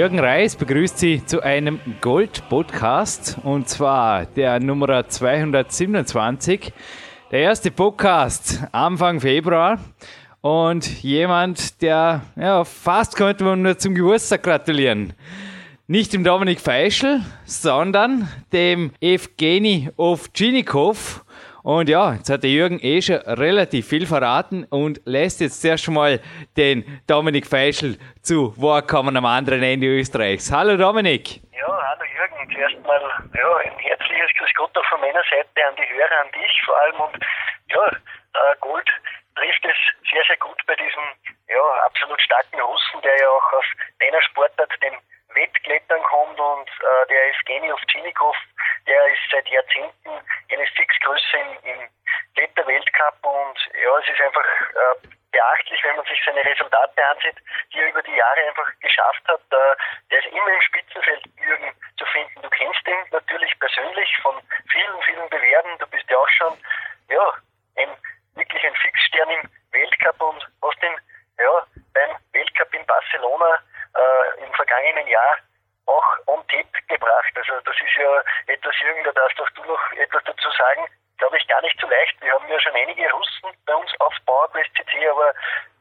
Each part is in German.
Jürgen Reis begrüßt Sie zu einem Gold-Podcast und zwar der Nummer 227. Der erste Podcast Anfang Februar und jemand, der ja, fast könnte man nur zum Geburtstag gratulieren. Nicht dem Dominik Feischl, sondern dem Evgeny Ovtchinikov. Und ja, jetzt hat der Jürgen eh schon relativ viel verraten und lässt jetzt zuerst mal den Dominik Feischl zu Wort kommen am anderen Ende Österreichs. Hallo Dominik. Ja, hallo Jürgen. Zuerst mal ja, ein herzliches Grüß Gott auch von meiner Seite an die Hörer, an dich vor allem. Und ja, äh, Gold trifft es sehr, sehr gut bei diesem ja, absolut starken Russen, der ja auch aus deiner Sportart, dem Wettklettern kommt und äh, der Evgeny Ovtchinikov, der ist seit Jahrzehnten eine Fixgröße im, im Kletterweltcup und ja, es ist einfach äh, beachtlich, wenn man sich seine Resultate ansieht, die er über die Jahre einfach geschafft hat. Äh, der ist immer im Spitzenfeld Jürgen zu finden. Du kennst ihn natürlich persönlich von vielen, vielen Bewerben. Du bist ja auch schon ja, ein wirklich ein Fixstern im Weltcup und hast ihn ja, beim Weltcup in Barcelona äh, im vergangenen Jahr auch on tape gebracht. Also das ist ja etwas, Jürgen, da darfst du noch etwas dazu sagen. Glaube ich gar nicht so leicht. Wir haben ja schon einige Russen bei uns auf PowerQuest CC, aber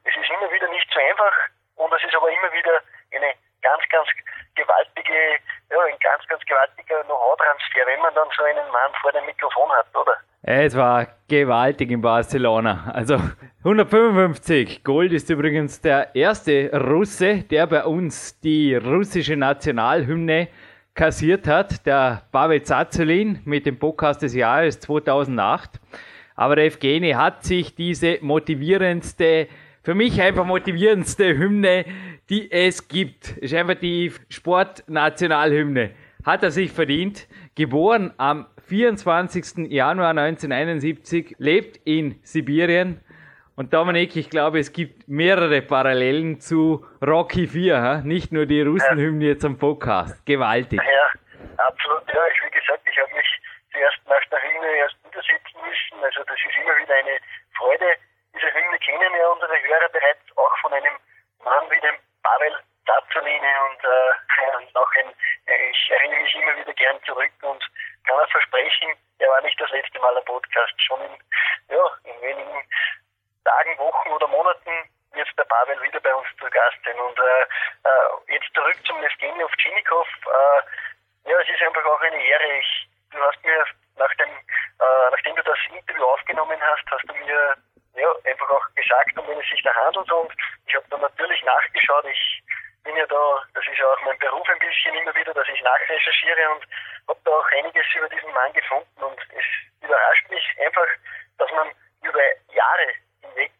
es ist immer wieder nicht so einfach und es ist aber immer wieder eine ganz, ganz gewaltige, ja, ein ganz, ganz gewaltiger Know-how-Transfer, wenn man dann so einen Mann vor dem Mikrofon hat, oder? Es war gewaltig in Barcelona. Also 155. Gold ist übrigens der erste Russe, der bei uns die russische Nationalhymne kassiert hat. Der Pavel Zazulin mit dem Podcast des Jahres 2008. Aber der Evgeny hat sich diese motivierendste, für mich einfach motivierendste Hymne, die es gibt, ist einfach die Sportnationalhymne. Hat er sich verdient. Geboren am 24. Januar 1971, lebt in Sibirien und Dominik, ich glaube, es gibt mehrere Parallelen zu Rocky 4, ha? nicht nur die Russenhymne jetzt am Podcast. Gewaltig. Ja, absolut. Ja, ich, wie gesagt, ich habe mich zuerst nach der Hymne erst widersetzen müssen. Also das ist immer wieder eine Freude. Diese Hymne kennen ja unsere Hörer bereits auch von einem Mann wie dem Pavel Zazzoline und äh, noch ein, ich erinnere mich immer wieder gern zurück und kann auch versprechen, er war nicht das letzte Mal am Podcast. Schon in, ja, in wenigen Tagen, Wochen oder Monaten wird der Pavel wieder bei uns zu Gast sein. Und äh, äh, jetzt zurück zum Evgeny Ovtchinikov. Äh, ja, es ist einfach auch eine Ehre. Ich, du hast mir nach dem, äh, nachdem du das Interview aufgenommen hast, hast du mir ja, einfach auch gesagt, um wen es sich da handelt. Und ich habe dann natürlich nachgeschaut. Ich bin ja da, das ist ja auch mein Beruf ein bisschen immer wieder, dass ich nachrecherchiere und habe da auch einiges über diesen Mann gefunden. Und es überrascht mich einfach, dass man über Jahre hinweg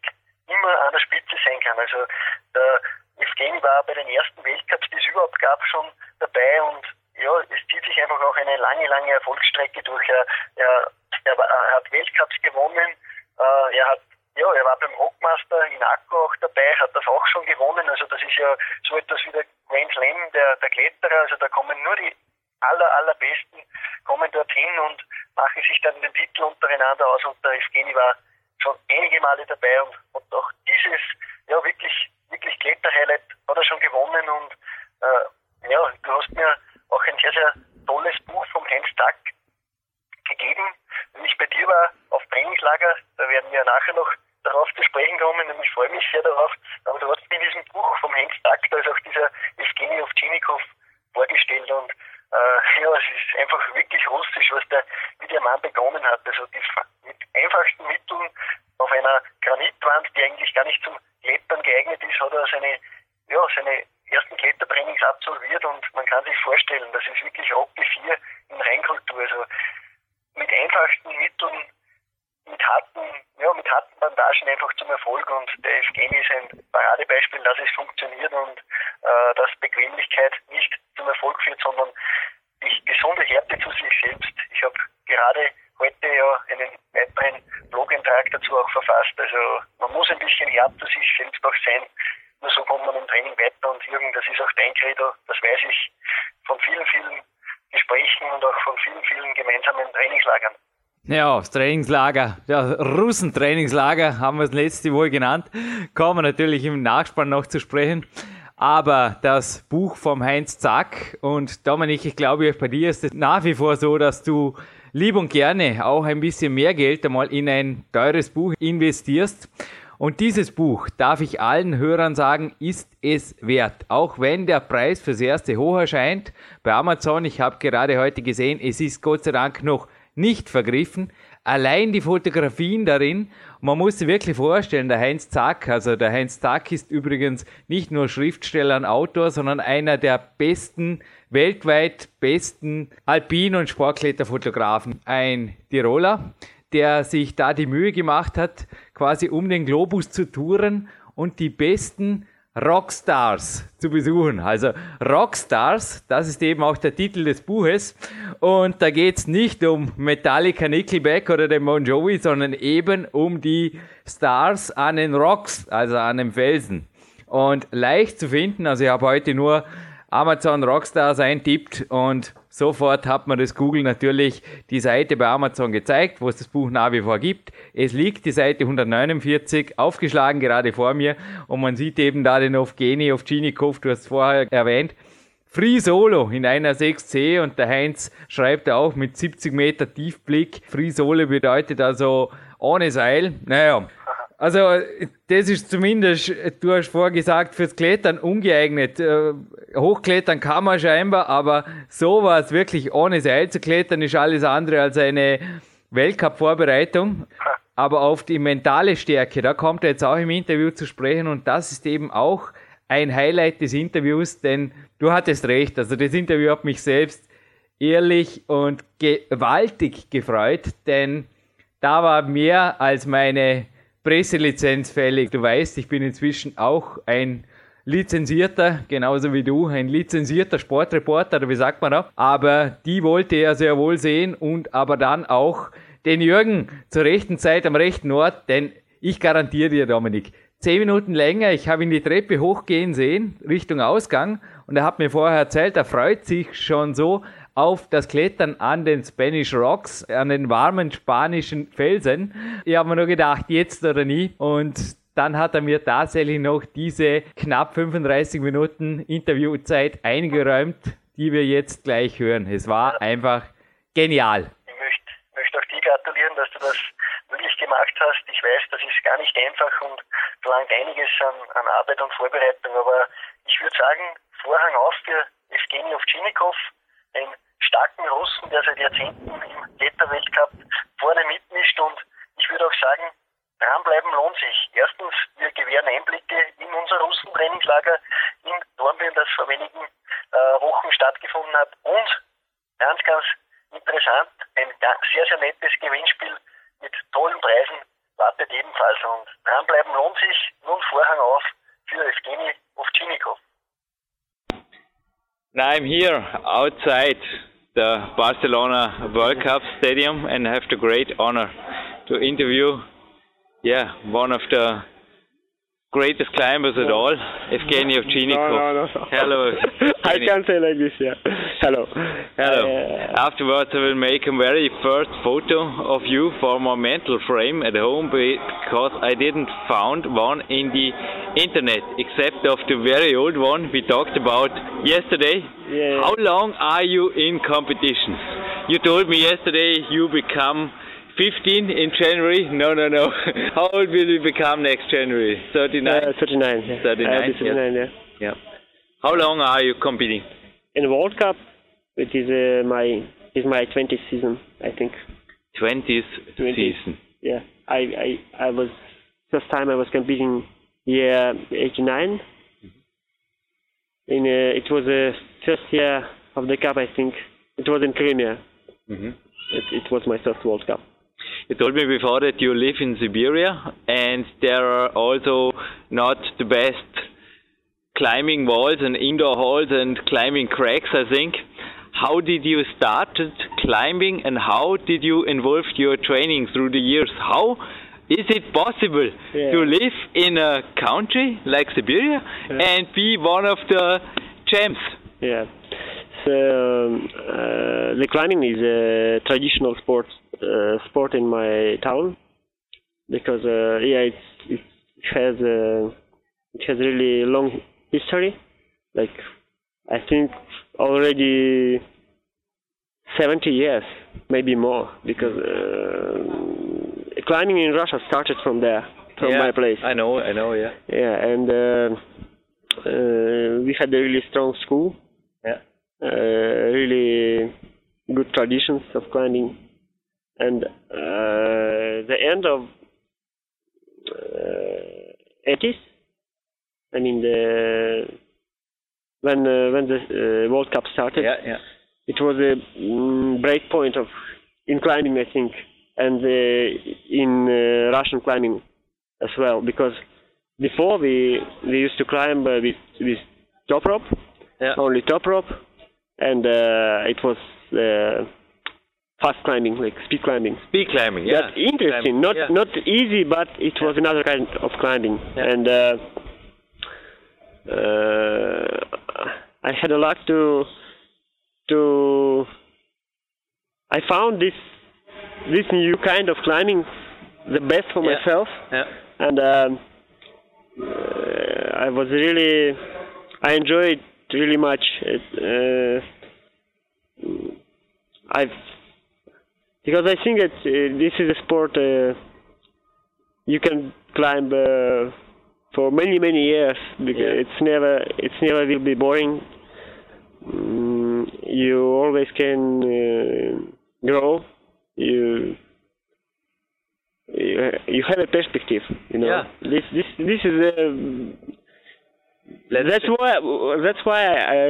immer an der Spitze sein kann. Also der Evgeny war bei den ersten Weltcups, die es überhaupt gab, schon dabei und ja, es zieht sich einfach auch eine lange, lange Erfolgsstrecke durch. Er, er, er hat Weltcups gewonnen, äh, er hat ja, er war beim Rockmaster in Akku auch dabei, hat das auch schon gewonnen. Also das ist ja so etwas wie der Grand Slam der, der Kletterer. Also da kommen nur die aller, allerbesten kommen dorthin und machen sich dann den Titel untereinander aus und der Evgeny war schon einige Male dabei und hat auch dieses, ja wirklich, wirklich Kletterhighlight hat er schon gewonnen und äh, ja, du hast mir auch ein sehr, sehr tolles Buch vom Heinz Tack gegeben. Wenn ich bei dir war auf Trainingslager, da werden wir nachher noch darauf zu sprechen kommen und ich freue mich sehr darauf. Aber du hast in diesem Buch vom Heinz Tack, da ist auch dieser Evgeny Ovchinnikov vorgestellt und äh, ja, es ist einfach wirklich russisch, was der, wie der Mann begonnen hat. Also die, mit einfachsten Mitteln auf einer Granitwand, die eigentlich gar nicht zum Klettern geeignet ist, hat er seine, ja, seine ersten Klettertrainings absolviert und man kann sich vorstellen, das ist wirklich Rocky 4 in Reinkultur. Also mit einfachsten Mitteln, mit harten, ja, mit harten Bandagen einfach zum Erfolg und der Evgeny ist ein Paradebeispiel, dass es funktioniert und äh, dass Bequemlichkeit nicht zum Erfolg führt, sondern die gesunde Härte zu sich selbst. Ich habe gerade heute ja einen weiteren Blog-Eintrag dazu auch verfasst. Also man muss ein bisschen hart zu sich selbst auch sein. Nur so kommt man im Training weiter und Jürgen, das ist auch dein Credo, das weiß ich von vielen, vielen Gesprächen und auch von vielen, vielen gemeinsamen Trainingslagern. Ja, das Trainingslager, das Russentrainingslager haben wir es letzte Woche genannt. Kommen wir natürlich im Nachspann noch zu sprechen. Aber das Buch vom Heinz Zack und Dominik, ich glaube, bei dir ist es nach wie vor so, dass du lieb und gerne auch ein bisschen mehr Geld einmal in ein teures Buch investierst. Und dieses Buch, darf ich allen Hörern sagen, ist es wert. Auch wenn der Preis fürs erste hoch erscheint bei Amazon. Ich habe gerade heute gesehen, es ist Gott sei Dank noch nicht vergriffen. Allein die Fotografien darin, man muss sich wirklich vorstellen, der Heinz Zack, also der Heinz Zack ist übrigens nicht nur Schriftsteller und Autor, sondern einer der besten, weltweit besten Alpin- und Sportkletterfotografen. Ein Tiroler, der sich da die Mühe gemacht hat, quasi um den Globus zu touren und die besten Rockstars zu besuchen. Also Rockstars, das ist eben auch der Titel des Buches. Und da geht es nicht um Metallica, Nickelback oder den Bon Jovi, sondern eben um die Stars an den Rocks, also an den Felsen. Und leicht zu finden, also ich habe heute nur Amazon Rockstars eintippt und sofort hat man das Google natürlich die Seite bei Amazon gezeigt, wo es das Buch nach wie vor gibt. Es liegt die Seite 149 aufgeschlagen gerade vor mir und man sieht eben da den Ovgeni, Ovchinikov, du hast es vorher erwähnt. Free Solo in einer 6C und der Heinz schreibt auch mit 70 Meter Tiefblick. Free Solo bedeutet also ohne Seil. Naja, also, das ist zumindest, du hast vorher gesagt, fürs Klettern ungeeignet. Äh, hochklettern kann man scheinbar, aber sowas wirklich ohne Seil zu klettern ist alles andere als eine Weltcup-Vorbereitung. Aber auf die mentale Stärke, da kommt er jetzt auch im Interview zu sprechen und das ist eben auch ein Highlight des Interviews, denn du hattest recht. Also, das Interview hat mich selbst ehrlich und gewaltig gefreut, denn da war mehr als meine Presselizenz fällig. Du weißt, ich bin inzwischen auch ein lizenzierter, genauso wie du, ein lizenzierter Sportreporter, oder wie sagt man da? Aber die wollte er sehr wohl sehen und aber dann auch den Jürgen zur rechten Zeit am rechten Ort, denn ich garantiere dir, Dominik, zehn Minuten länger, ich habe ihn die Treppe hochgehen sehen, Richtung Ausgang, und er hat mir vorher erzählt, er freut sich schon so auf das Klettern an den Spanish Rocks, an den warmen spanischen Felsen. Ich habe mir nur gedacht, jetzt oder nie. Und dann hat er mir tatsächlich noch diese knapp 35 Minuten Interviewzeit eingeräumt, die wir jetzt gleich hören. Es war einfach genial. Ich möchte, möchte auch dir gratulieren, dass du das möglich gemacht hast. Ich weiß, das ist gar nicht einfach und verlangt einiges an, an Arbeit und Vorbereitung, aber ich würde sagen, Vorhang auf für Evgeny Ovchinikov, ein starken Russen, der seit Jahrzehnten im Kletterweltcup vorne mitmischt und ich würde auch sagen, dranbleiben lohnt sich. Erstens, wir gewähren Einblicke in unser Russentrainingslager in Dornbirn, das vor wenigen äh, Wochen stattgefunden hat und ganz, ganz interessant, ein sehr, sehr nettes Gewinnspiel mit tollen Preisen wartet ebenfalls und dranbleiben lohnt sich. Nun Vorhang auf für Evgeny Ovchinikov. Now I'm here outside the Barcelona World Cup Stadium and have the great honor to interview, yeah, one of the greatest climbers at all, Evgeny Ovchinnikov. No, no, no. Hello. I can't say like this, yeah. Hello. Hello. Uh, Afterwards, I will make a very first photo of you for my mental frame at home because I didn't found one in the internet except of the very old one we talked about yesterday. Yeah. How long are you in competitions? You told me yesterday you become 15 in January. No, no, no. How old will you become next January? 39. uh, 39. Yeah. 39, I'll be 39, yeah. yeah. How long are you competing? In the World Cup, it is uh, my is my 20th season, I think. 20th 20. season. Yeah. I I I was first time I was competing year 89. In uh, it was the first year of the cup, I think. It was in Crimea. Mhm. It, it was my first World Cup. You told me before that you live in Siberia and there are also not the best climbing walls and indoor halls and climbing cracks, I think. How did you start climbing and how did you involve your training through the years? How is it possible Yeah. to live in a country like Siberia and be one of the champs? Yeah. So um, uh, the climbing is a traditional sport sport in my town because uh, yeah it's, it has a it has really long history. Like I think already 70 years, maybe more, because uh, climbing in Russia started from there, from my place. I know, I know, yeah. Yeah, and uh, uh, we had a really strong school. Yeah. Uh, really good traditions of climbing, and uh, the end of uh, 80s. I mean the when uh, when the uh, World Cup started Yeah, yeah. it was a mm, break point of in climbing, I think, and uh, in uh, Russian climbing as well. Because before we we used to climb uh, with with top rope, Yeah. only top rope, and uh, it was uh, fast climbing, like speed climbing. Speed climbing, yeah. That's interesting. Climb- Not yeah. not easy, but it was another kind of climbing. Yeah. And uh, uh, I had a luck to to I found this this new kind of climbing the best for Yeah. myself, Yeah. and um, uh, I was really I enjoyed it really much. It, uh, I've because I think that uh, this is a sport uh, you can climb uh, for many many years because Yeah. it's never it's never will be boring. Mm, you always can uh, grow. You you you have a perspective. You know Yeah. this this this is a Let's that's why that's why I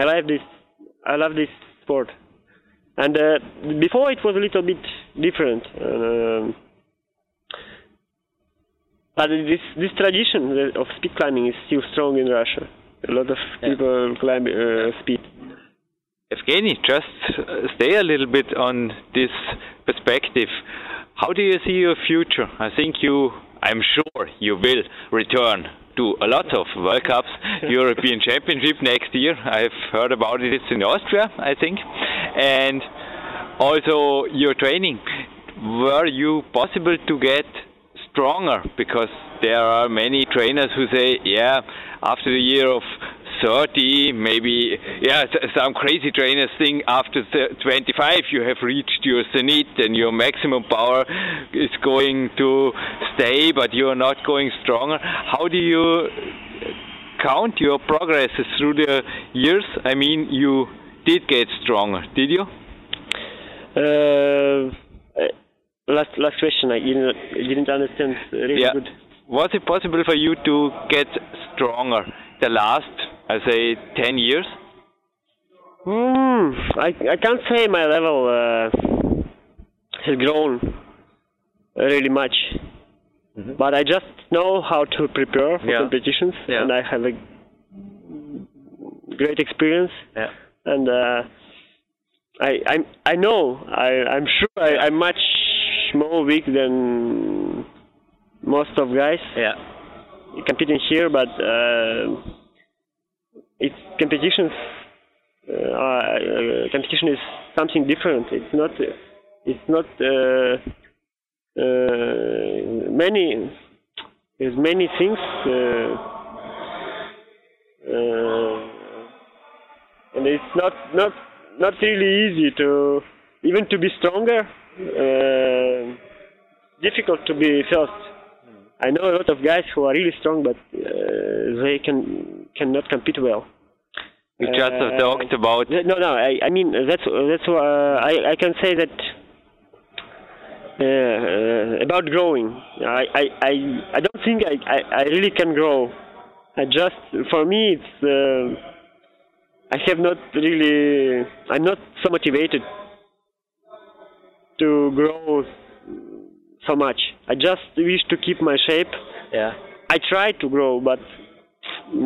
I like this I love this sport. And uh, before it was a little bit different. Um, but this this tradition of speed climbing is still strong in Russia. A lot of Yeah. people climb uh, speed. Evgeny, just uh, stay a little bit on this perspective. How do you see your future? I think you, I'm sure you will return to a lot of World Cups, European Championship next year. I've heard about it. It's in Austria, I think. And also your training. Were you possible to get stronger? Because there are many trainers who say, yeah, after the year of 30, maybe, yeah, some crazy trainers think after 25 you have reached your zenith and your maximum power is going to stay, but you are not going stronger. How do you count your progress through the years? I mean, you did get stronger, did you? Uh, uh, last last question. I didn't I didn't understand really Yeah. good. Was it possible for you to get stronger the last, I say, 10 years? Hmm, I I can't say my level uh, has grown really much, but I just know how to prepare for Yeah. competitions, Yeah. and I have a great experience, Yeah. and uh, I I'm, I know I I'm sure I, I'm much more weak than most of guys Yeah. competing here, but uh, it's competitions. Uh, uh, competition is something different. It's not. It's not uh, uh, many. There's many things. Uh, uh, and it's not not not really easy to even to be stronger. Difficult to be first. I know a lot of guys who are really strong, but they can cannot compete well. We just Uh, talked about No, no. I, I mean that's that's uh, I I can say that uh, uh, about growing. I, I I I don't think I, I I really can grow. I just for me it's uh, I have not really I'm not so motivated to grow so much. I just wish to keep my shape. yeah. I try to grow, but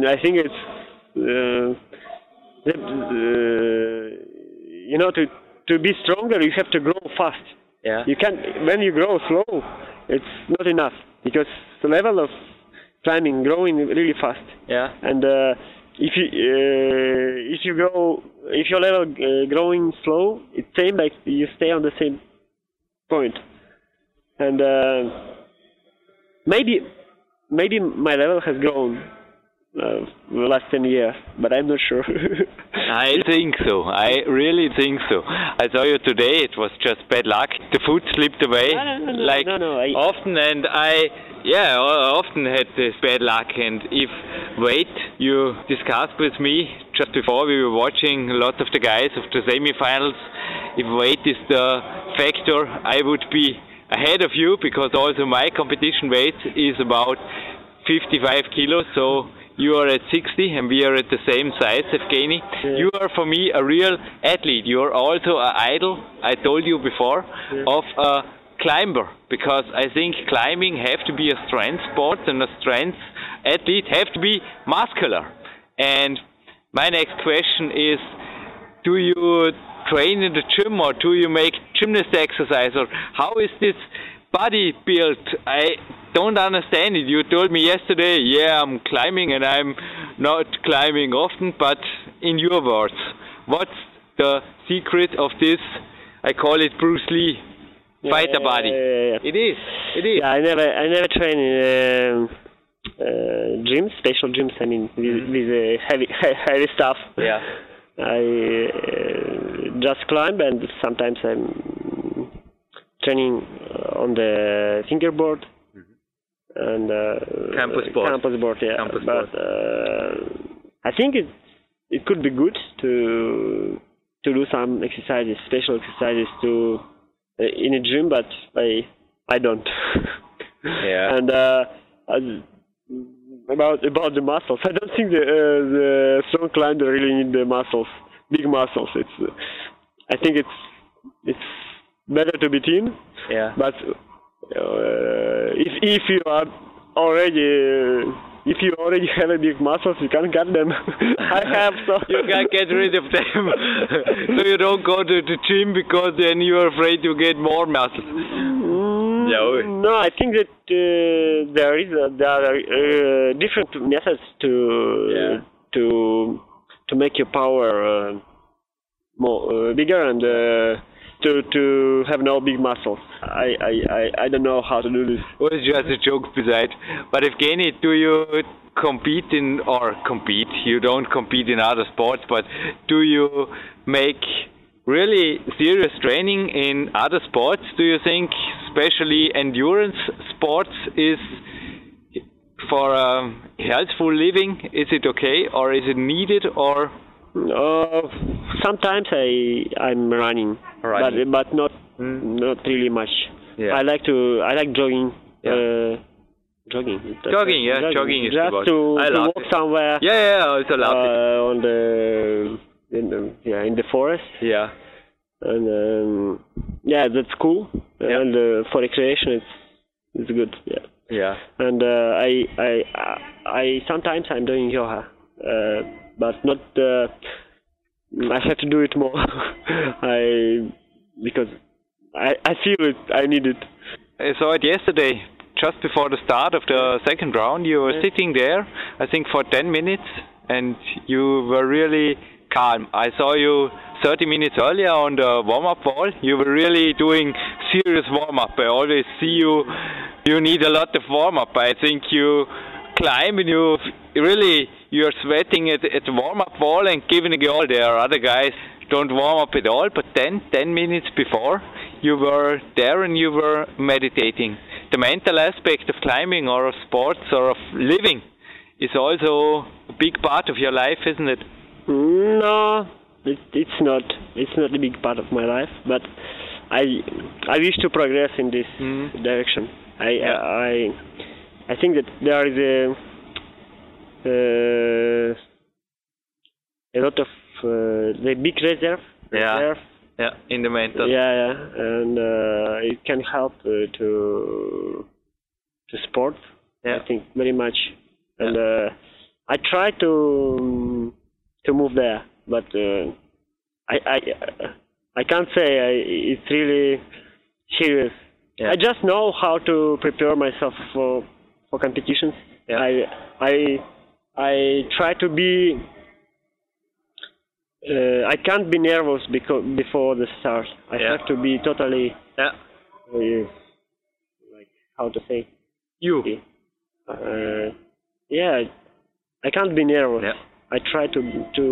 I think it's uh, uh, you know to to be stronger you have to grow fast. Yeah. You can when you grow slow, it's not enough because the level of climbing growing really fast. Yeah. And uh, if you uh, if you grow if your level uh, growing slow, it's same like you stay on the same point. And uh, maybe maybe my level has grown uh, the last ten years, but I'm not sure. I think so. I really think so. I saw you today. It was just bad luck. The food slipped away, No, no, no, like I- often, and I, yeah, I often had this bad luck. And if weight, you discussed with me just before we were watching lots of the guys of the semi-finals. If weight is the factor, I would be ahead of you because also my competition weight is about 55 kilos. So you are at 60 and we are at the same size, Evgeny. You are for me a real athlete. You are also an idol, I told you before, of a climber because I think climbing have to be a strength sport and a strength athlete have to be muscular. And my next question is do you train in the gym or do you make gymnast exercise or how is this body built? I don't understand it. You told me yesterday, yeah, I'm climbing and I'm not climbing often, but in your words, what's the secret of this? I call it Bruce Lee fighter yeah, body. yeah, yeah. It is. It is. Yeah, I never, I never train in um, uh, gyms, special gyms. I mean, with, with uh, heavy, heavy stuff. Yeah. I uh, just climb, and sometimes I'm training on the fingerboard and uh, Campus board. Campus board, yeah. Campus but uh, I think it it could be good to to do some exercises, special exercises to uh, in a gym, but I I don't. Yeah. and uh, about about the muscles, I don't think the uh, the strong climber really need the muscles, big muscles. It's uh, I think it's it's better to be thin, Yeah. but uh, if if you are already uh, if you already have a big muscles, you can get them. I have so you can't get rid of them. so you don't go to the gym because then you're afraid you get more muscles. Mm, Yeah. No, I think that uh, there is a, there are uh, different methods to Yeah. to to make your power uh, more uh, bigger and uh, to to have no big muscles. I, I, I, I don't know how to do this. Well, it's just a joke beside. But Evgeny, do you compete in, or compete, you don't compete in other sports, but do you make really serious training in other sports? Do you think, especially endurance sports, is for um, healthful living, is it okay, or is it needed, or Uh, sometimes I I'm running, Running. but but not Hmm. not really much. Yeah. I like to I like jogging. Yeah. Uh, jogging. Jogging, yeah, jogging is the just word. to, I to walk it. somewhere. yeah, yeah, I also love it. uh, on the in the yeah in the forest Yeah, and um, yeah that's cool Yeah. and uh, for recreation it's it's good yeah yeah. and uh, I I I I sometimes I'm doing yoga uh, but not uh, I have to do it more I because I I feel it I need it I saw it yesterday. just before the start of the second round, you were sitting there, I think, for 10 minutes, and you were really calm. I saw you 30 minutes earlier on the warm-up wall. You were really doing serious warm-up. I always see you. You need a lot of warm-up. I think you climb and you really you're sweating at, at the warm-up wall and giving it all. There are other guys don't warm up at all, but then 10 minutes before you were there and you were meditating. The mental aspect of climbing or of sports or of living is also a big part of your life, isn't it? No, it, it's not. It's not a big part of my life, but I I wish to progress in this Mm. direction. I Yeah. I I think that there is a uh, a lot of uh, the big reserve. Yeah. reserve. Yeah, in the mental. Yeah, yeah, and uh, it can help uh, to to sport. Yeah. I think very much, and uh, I try to um, to move there, but uh, I I I can't say I, it's really serious. Yeah. I just know how to prepare myself for for competitions. Yeah. I I I try to be. Uh, I can't be nervous because before the start. I Yeah. have to be totally Yeah. uh, like how to say You. uh, yeah i can't be nervous Yeah. i try to to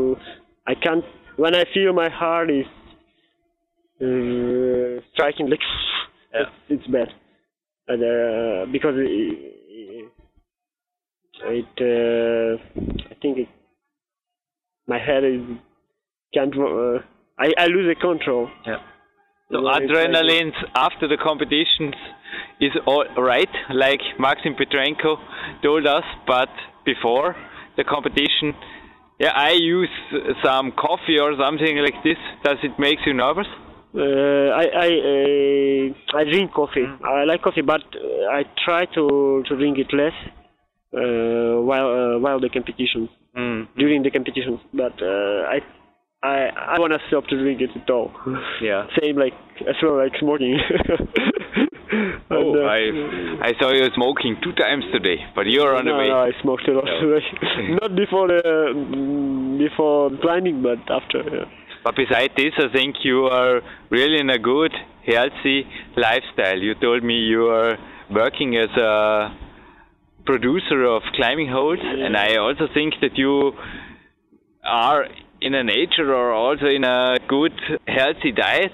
i can't when i feel my heart is uh, striking like Yeah. it's, it's bad and, uh, because it, it uh, i think it, my head is can't uh, I, I lose the control Yeah. So When I try to- adrenaline after the competitions is all right, like Maxim Petrenko told us, but before the competition, yeah, I use some coffee or something like this. Does it make you nervous? Uh, I I uh, I drink coffee. I like coffee, but uh, I try to to drink it less while uh, while the competition Mm. during the competition. But uh, I I I wanna stop to drink it at all. Yeah. Same like as well like smoking. Oh, uh, I I saw you smoking two times today, but you're on the way. no, I smoked a lot. No. Not before the before climbing, but after. Yeah. But beside this, I think you are really in a good, healthy lifestyle. You told me you are working as a producer of climbing holds, and I also think that you are in a nature or also in a good, healthy diet.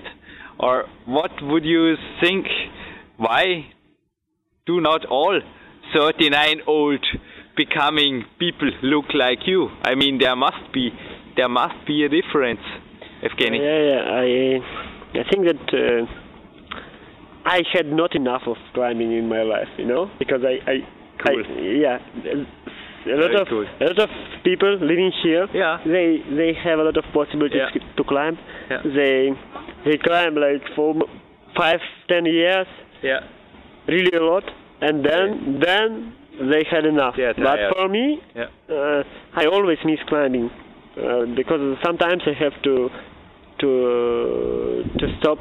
Or what would you think? Why do not all 39 old becoming people look like you? I mean, there must be there must be a difference, Evgeny. Yeah, yeah. I I think that uh, I had not enough of climbing in my life, you know, because I I, Cool. I yeah. A lot Very of cool. a lot of people living here. Yeah. They they have a lot of possibilities Yeah. to climb. Yeah. They they climb like for five ten years, Yeah. really a lot, and then then they had enough. Yeah, but for me, Yeah. uh, I always miss climbing uh, because sometimes I have to to uh, to stop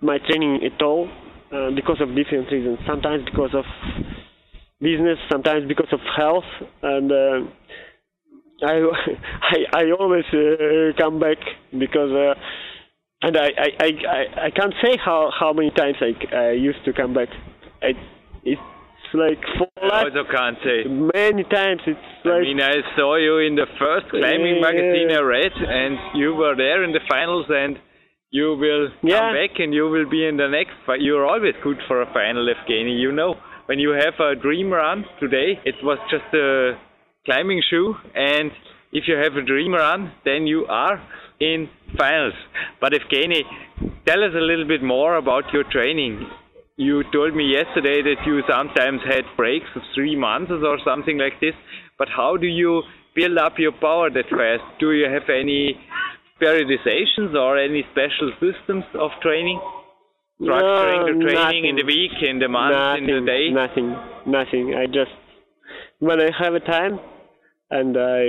my training at all uh, because of different reasons. Sometimes because of business, sometimes because of health, and uh, I, I I always uh, come back because. Uh, and I, I, I, I- can't say how, how many times I, I used to come back. I, it's like for I also can't say. many times. It's I mean, I saw you in the first climbing magazine I read, and you were there in the finals, and you will Yeah. come back, and you will be in the next. Fi- you're always good for a final, Evgeny. You know, when you have a dream run today, it was just a climbing shoe, and if you have a dream run, then you are in finals. But Evgeny, tell us a little bit more about your training. You told me yesterday that you sometimes had breaks of three months or something like this. But how do you build up your power that fast? Do you have any periodizations or any special systems of training? Structuring the No, training in the nothing. week, in the month, nothing, in the day? Nothing, nothing. I just when I have a time and I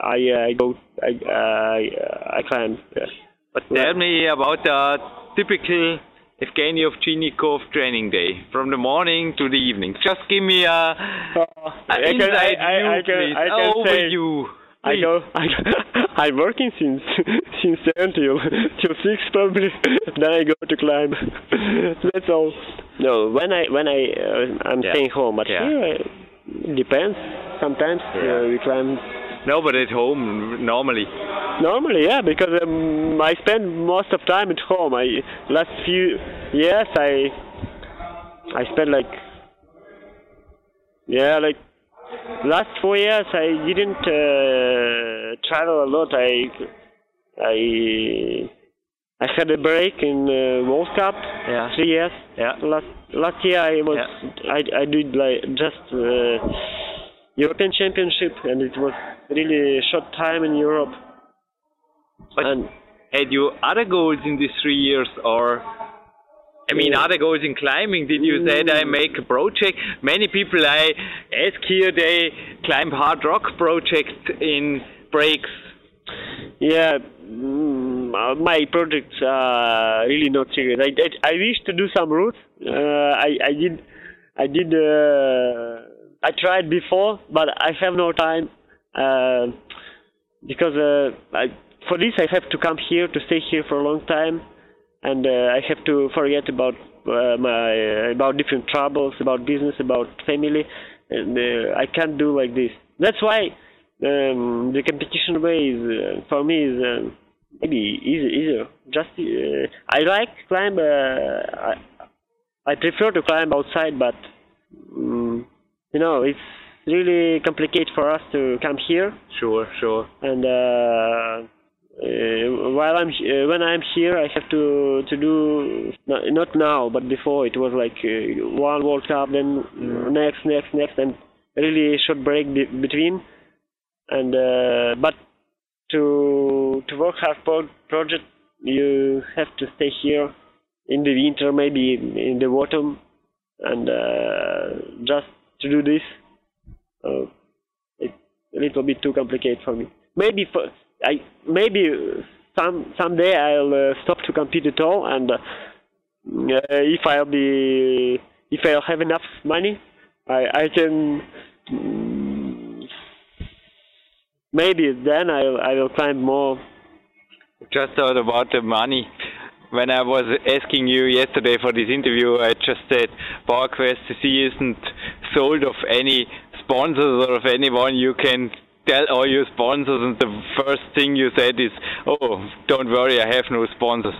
I uh, I go I I I climb. Yeah. But tell me about a typical Evgeny Ovchinnikov training day from the morning to the evening. Just give me a, oh, a I can- inside I- I- view, I can- please. I can say-. I go. I, I'm working since since seven till till six probably. then I go to climb. That's all. No, when I when I uh, I'm Yeah. staying home, but Yeah. here uh, depends. Sometimes Yeah. uh, we climb No, but at home normally. normally, yeah, because um, I spend most of time at home. I last few years I I spent like yeah like last four years I didn't uh, travel a lot. I I I had a break in uh, World Cup Yeah. three years. Yeah. Last last year I was I I did like just uh, European Championship and it was really a short time in Europe. But and had you other goals in these three years or I mean other goals in climbing did you said I make a project many people I ask here they climb hard rock project in breaks yeah, mm, my projects are really not serious. I I, I wish to do some routes. Uh, I I did I did uh, I tried before, but I have no time uh, because uh, I, for this I have to come here to stay here for a long time, and uh, I have to forget about uh, my about different troubles, about business, about family, and uh, I can't do like this. That's why um, the competition way is uh, for me is maybe easy, easier. Just uh, I like climb. Uh, I, I prefer to climb outside, but um, you know it's really complicated for us to come here. sure sure And uh, uh, while I'm uh, when I'm here, I have to to do no- not now, but before it was like uh, one World Cup, then next, next, next, and really short break be- between. And uh, but to to work hard pro- project, you have to stay here in the winter, maybe in the autumn, and uh, just to do this. Uh, it's a little bit too complicated for me. Maybe for I maybe some someday I'll uh, stop to compete at all, and uh, if I'll be if I'll have enough money, I I can mm, maybe then I'll I will climb more. just thought about the money when I was asking you yesterday for this interview I just said PowerQuest CC isn't sold of any sponsors or of anyone you can tell all your sponsors and the first thing you said is oh don't worry I have no sponsors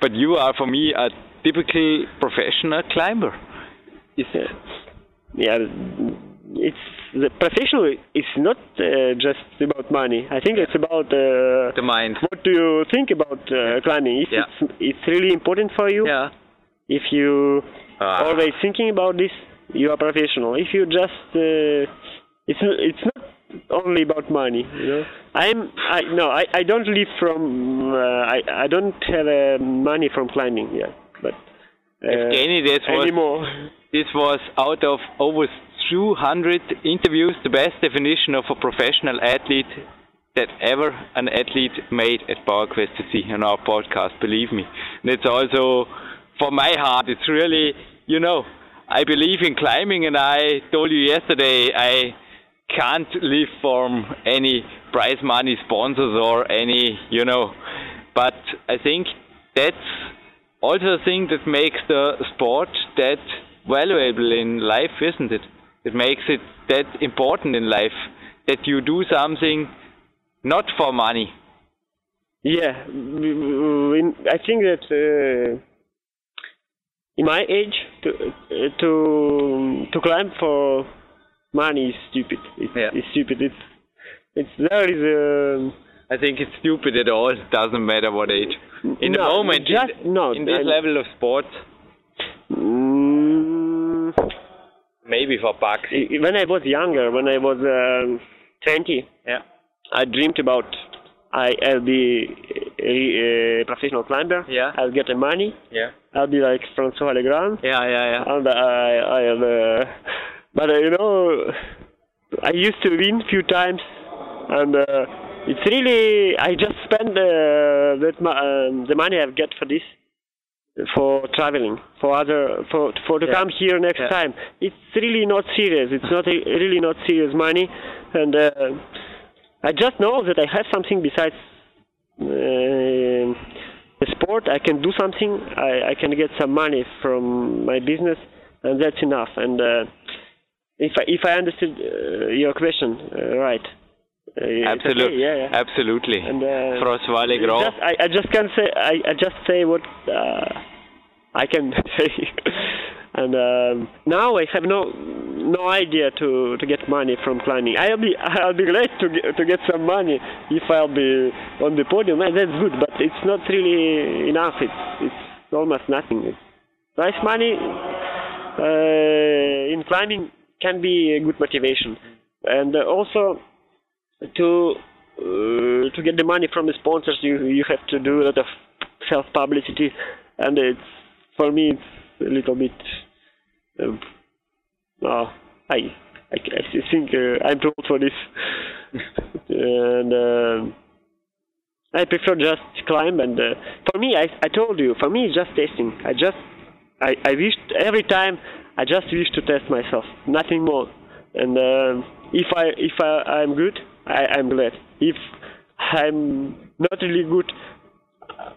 but you are for me a typical professional climber is Yeah, it's the professional is not uh, just about money. I think it's about uh, the mind what do you think about uh, climbing? If Yeah. it's it's really important for you, yeah if you Ah. always thinking about this, you are professional. If you just uh, it's it's not only about money, you know. I'm I no I, I don't live from uh, I I don't have uh, money from climbing yeah, but uh, Evgeny, that was. This was out of over 200 interviews, the best definition of a professional athlete that ever an athlete made at PowerQuest to see on our podcast, believe me. And it's also, for my heart, it's really, you know, I believe in climbing and I told you yesterday I can't live from any prize money sponsors or any, you know, but I think that's also a thing that makes the sport that valuable in life, isn't it? It makes it that important in life that you do something not for money. Yeah, I think that uh, in my age to uh, to to climb for money is stupid. It's, Yeah. it's stupid. It's it's there is a I think it's stupid at all. It doesn't matter what age. In the No, moment, in, just- no, in this I- level of sport, mm, maybe for bucks. when I was younger, when I was um 20, Yeah. I dreamed about I, I'll be a, a professional climber. Yeah. I'll get the money. Yeah. I'll be like François Legrand. Yeah, yeah, yeah. And I, I'll, uh, but uh, you know, I used to win few times, and uh, it's really I just spend uh, that um, the money I've get for this for traveling for other for for to Yeah. come here next Yeah. time. It's really not serious. It's not a, really not serious money, and uh, I just know that I have something besides uh, the sport. I can do something. I, I can get some money from my business, and that's enough. And uh, if I, if I understood uh, your question uh, right. Uh, Absolutely. okay, yeah, yeah. Absolutely. And uh, François Legros. just, I, I just can say I, I just say what uh, I can say, and um, now I have no no idea to, to get money from climbing. I'll be I'll be glad to get, to get some money if I'll be on the podium. and That's good, but it's not really enough. It's it's almost nothing. It's prize money uh, in climbing can be a good motivation, and uh, also to uh, to get the money from the sponsors, you you have to do a lot of self publicity, and it's for me it's a little bit. Um, I, I I think uh, I'm too old for this, and uh, I prefer just climb. And uh, for me, I I told you, for me it's just testing. I just I I wish every time I just wish to test myself, nothing more. And uh, if I if I I'm good, I I'm glad. If I'm not really good,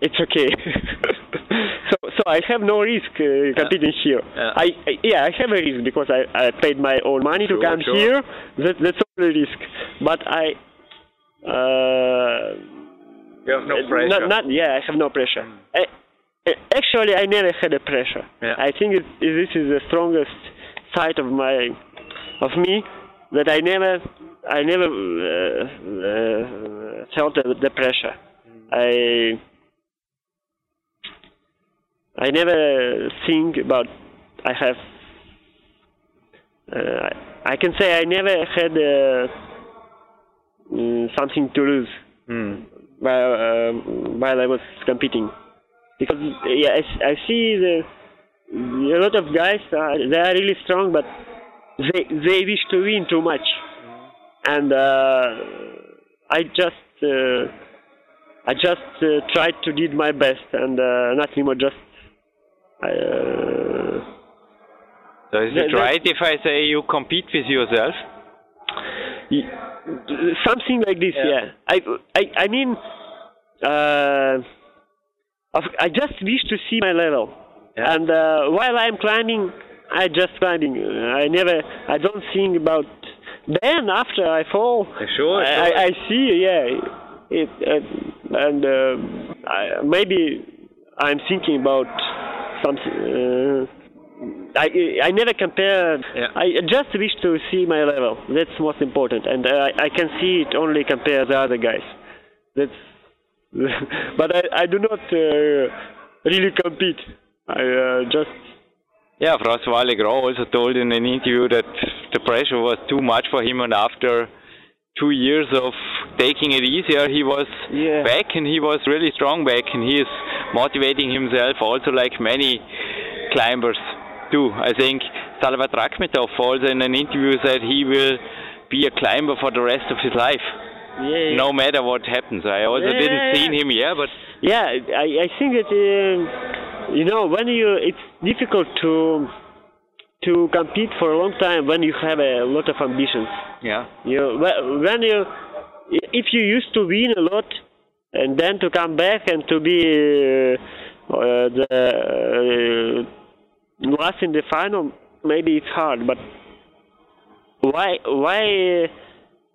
it's okay. so so I have no risk uh, competing here. Yeah. I, I yeah I have a risk because I, I paid my own money Sure, to come sure. here. That that's only risk. But I. Uh, You have no uh, pressure. Not, not, yeah, I have no pressure. I, uh, actually, I never had a pressure. Yeah. I think it, this is the strongest side of my, of me, that I never, I never uh, uh, felt the, the pressure. I, I never think about. I have. Uh, I can say I never had uh, mm, something to lose Mm. while um, while I was competing because yeah I, I see the a lot of guys they are really strong but they they wish to win too much and uh, I just uh, I just uh, tried to did my best and uh, nothing more just I, uh, So is it right if I say you compete with yourself? Something like this Yeah. yeah, I, I i mean uh i just wish to see my level Yeah. and uh, while i'm climbing i just climbing i never i don't think about then after i fall Sure, I, sure. I, I see yeah it uh, and uh, I, maybe i'm thinking about something uh, I I never compare. Yeah. I just wish to see my level. That's most important, and uh, I I can see it only compare the other guys. That's. but I I do not uh, really compete. I uh, just Yeah, François Legros also told in an interview that the pressure was too much for him, and after two years of taking it easier, he was Yeah. back and he was really strong back, and he is motivating himself also like many climbers do. I think Salvat Rakhmetov also in an interview said he will be a climber for the rest of his life, yeah. no matter what happens. I also Yeah, didn't yeah, see him here, but Yeah, I I think that um, you know when you it's difficult to to compete for a long time when you have a lot of ambitions. yeah. You wh- when you if you used to win a lot and then to come back and to be uh, uh, the uh, last in the final, maybe it's hard. But why why?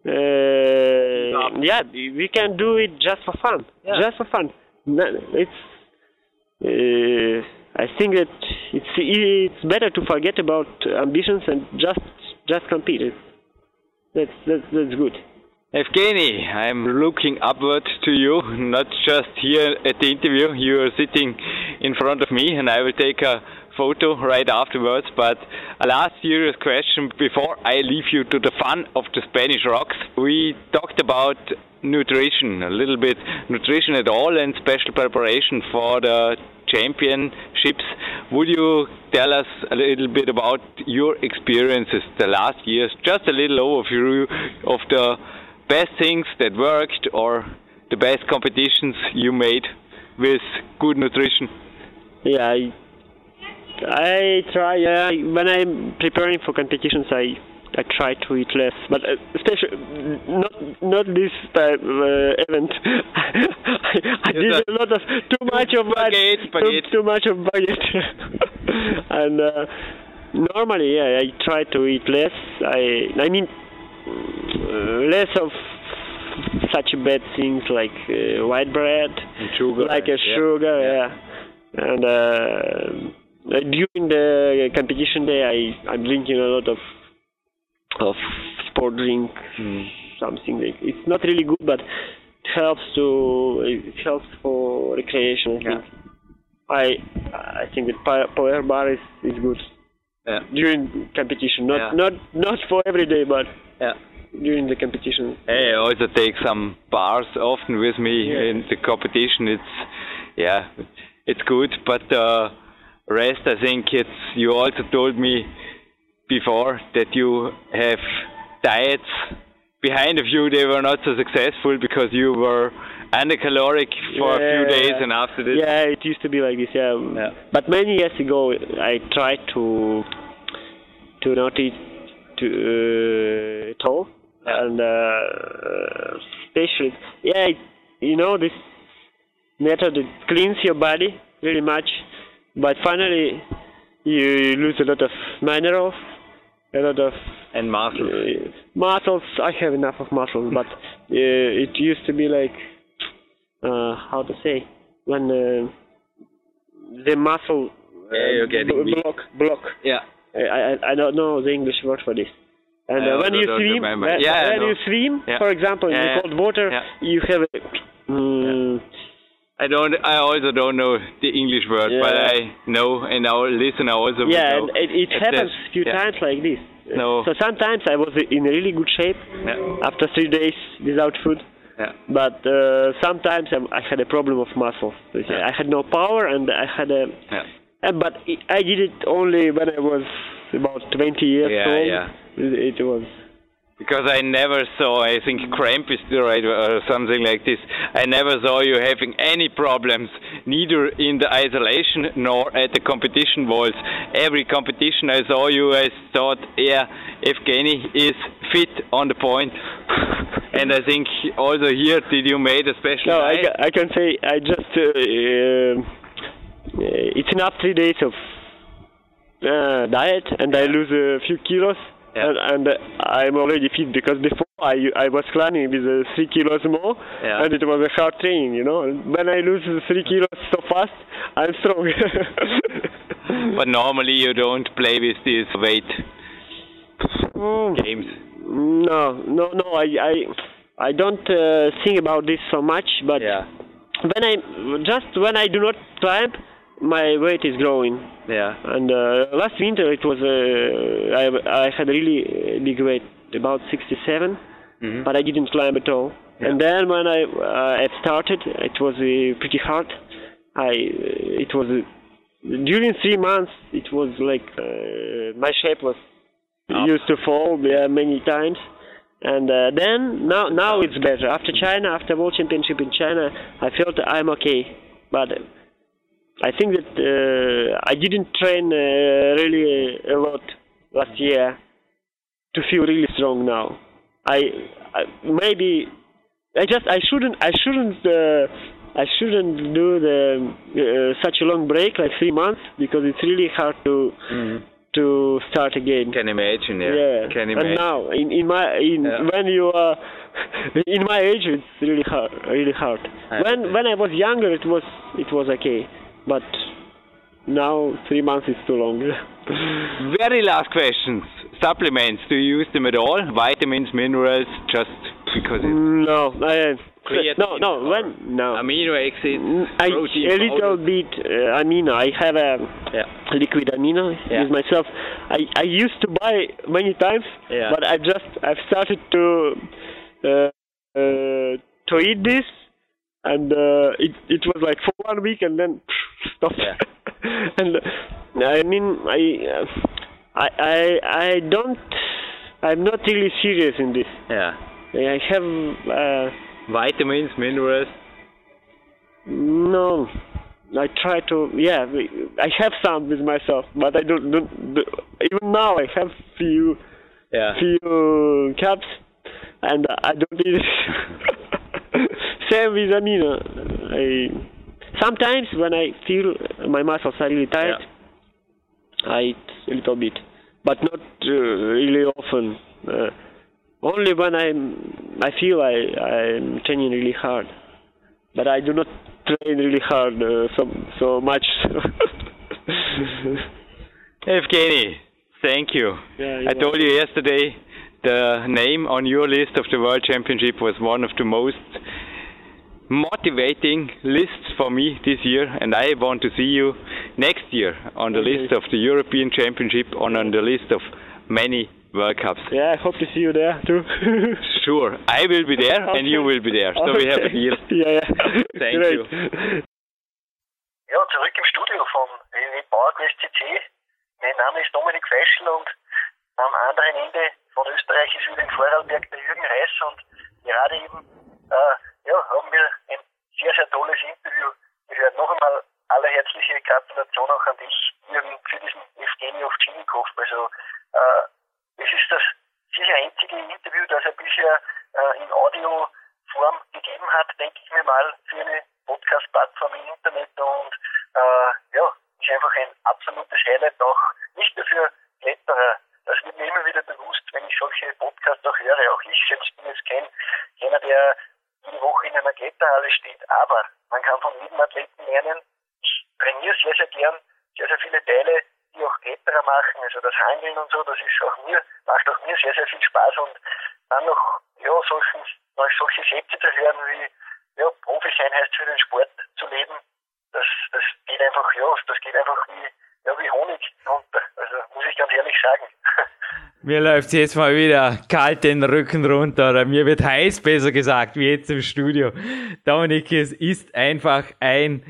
Uh, yeah, we can do it just for fun. Yeah. Just for fun. It's. Uh, I think that it's it's better to forget about ambitions and just just compete. It's, that's that's that's good. Evgeny, I'm looking upward to you, not just here at the interview. You are sitting in front of me, and I will take a photo right afterwards. But a last serious question before I leave you to the fun of the Spanish rocks. We talked about nutrition, a little bit nutrition at all, and special preparation for the championships. Would you tell us a little bit about your experiences the last years? Just a little overview of the best things that worked or the best competitions you made with good nutrition? yeah, I, I try. Yeah, when I'm preparing for competitions, I I try to eat less, but uh, especially not not this type uh, event. I, I did a lot of too much of Baguette, too, baguette. too much of baguette, and uh, normally yeah, I try to eat less. I I mean uh, less of such bad things like uh, white bread, And sugar. like a yeah. sugar, yeah. And uh, uh, during the competition day, I I'm drinking a lot of of sport drink, Mm. something like it's not really good, but it helps to it helps for recreation. I think. I I think that power bar is, is good Yeah. during competition, not Yeah. not not for every day, but Yeah. during the competition. Hey, I also take some bars often with me Yeah. in the competition. It's yeah, it's good, but uh, rest I think it's. You also told me before that you have diets behind of you. They were not so successful because you were undercaloric for a few days, and after this, Yeah, it used to be like this. Yeah. Yeah. But many years ago, I tried to to not eat to uh, at all, and uh, especially yeah, you know this method it cleans your body really much, but finally you lose a lot of minerals, a lot of and muscles. uh, muscles. I have enough of muscles, but uh, it used to be like uh, how to say when uh, the muscle uh, Yeah, you're getting b- block block. yeah. I, I I don't know the English word for this. And uh, when you swim, when, Yeah, when you swim, for example, in Yeah, cold water, you have a mm, I don't. I also don't know the English word, but I know, and our listener also. will yeah, know and it, it happens a few yeah. times like this. No. So sometimes I was in really good shape Yeah. after three days without food. Yeah. But uh, sometimes I, I had a problem of muscles. Yeah. I had no power, and I had a. Yeah. Uh, but it, I did it only when I was about 20 years Yeah, old. yeah. It, it was. Because I never saw, I think cramp is the right or something like this. I never saw you having any problems, neither in the isolation nor at the competition walls. Every competition I saw you, I thought, yeah, Evgeny is fit on the point. and I think also here, did you made a special No, I, I can say I just. Uh, uh, it's enough three days of uh, diet, and I lose a few kilos. Yeah. And, and I'm already fit because before I I was climbing with uh, three kilos more, Yeah. and it was a hard training, you know. When I lose three kilos so fast, I'm strong. but normally you don't play with this weight Mm. games. No, no, no. I I I don't uh, think about this so much, but Yeah. when I just when I do not climb, my weight is growing. Yeah. And uh, last winter it was uh, I I had really uh, big weight, about 67, Mhm. but I didn't climb at all. And then when I uh, I started, it was uh, pretty hard. I uh, it was uh, during three months. It was like uh, my shape was Up. used to fall yeah, many times. And uh, then now now it's better. After China, after World Championship in China, I felt I'm okay. But I think that uh, I didn't train uh, really a lot last year to feel really strong now. I, I maybe I just I shouldn't I shouldn't uh, I shouldn't do the uh, such a long break like three months because it's really hard to to start again. Can imagine, yeah. Yeah. Can and now in in my in Yeah. when you are in my age it's really hard really hard. I when understand. when I was younger it was it was okay, but now three months is too long. Very last questions. Supplements, do you use them at all? Vitamins, minerals, just because it's no, I, Creatine no no when no. amino acids, Mm, I, protein a little powder? bit uh, amino. I have a Yeah. liquid amino Yeah. with myself. I, I used to buy many times, Yeah. but I just I've started to uh, uh, to eat this, and uh, it it was like for one week and then stopped. Yeah. and uh, I mean I, uh, I I I don't I'm not really serious in this. Yeah. I have uh, Vitamins, minerals. no I try to, yeah, I have some with myself, but I don't, don't even now I have few, Ja. few caps, and I don't need it. Same with Amina. I sometimes when I feel my muscles are really tired, I eat a little bit, but not uh, really often. Uh, only when I'm, I feel I I'm training really hard, but I do not train really hard uh, so so much. Evgeny, thank you. Yeah, I told you yesterday the name on your list of the World Championship was one of the most motivating lists for me this year, and I want to see you next year on the Okay. list of the European Championship, on, on the list of many World Cups. yeah, I hope to see you there too. Sure, I will be there and you will be there. So we have a Okay. deal. Yeah, yeah. Thank Great. you. Ja, zurück im Studio von PowerQuest CC. Mein Name ist Dominik Feischl und am anderen Ende von Österreich ist wieder in Vorarlberg der Jürgen Reis und gerade eben äh, ja, haben wir ein sehr, sehr tolles Interview gehört. Noch einmal allerherzliche Gratulation auch an dich, Jürgen, für diesen Evgeny Ovtchinikov. Also äh, es ist das sicher einzige Interview, das er bisher äh, in Audioform gegeben hat, denke ich mir mal, für eine Podcast-Plattform im Internet und äh, ja, ist einfach ein absolutes Highlight auch nicht nur für Kletterer. Das wird mir immer wieder bewusst, wenn ich solche Podcasts auch höre. Auch ich selbst bin jetzt kein keiner, der jede Woche in einer Kletterhalle steht. Aber man kann von jedem Athleten lernen. Ich trainiere sehr, sehr gern sehr, sehr viele Teile, die auch Kletterer machen. Also das Hangeln und so, das ist auch mir, macht auch mir sehr, sehr viel Spaß und dann noch, ja, solchen, solche Sätze zu hören wie, ja, Profi sein heißt für den Sport zu leben. Das, das geht einfach, ja, das geht einfach wie, ja, wie Honig. Also muss ich ganz ehrlich sagen. Mir läuft jetzt mal wieder kalt den Rücken runter oder mir wird heiß, besser gesagt, wie jetzt im Studio. Dominik, es ist einfach ein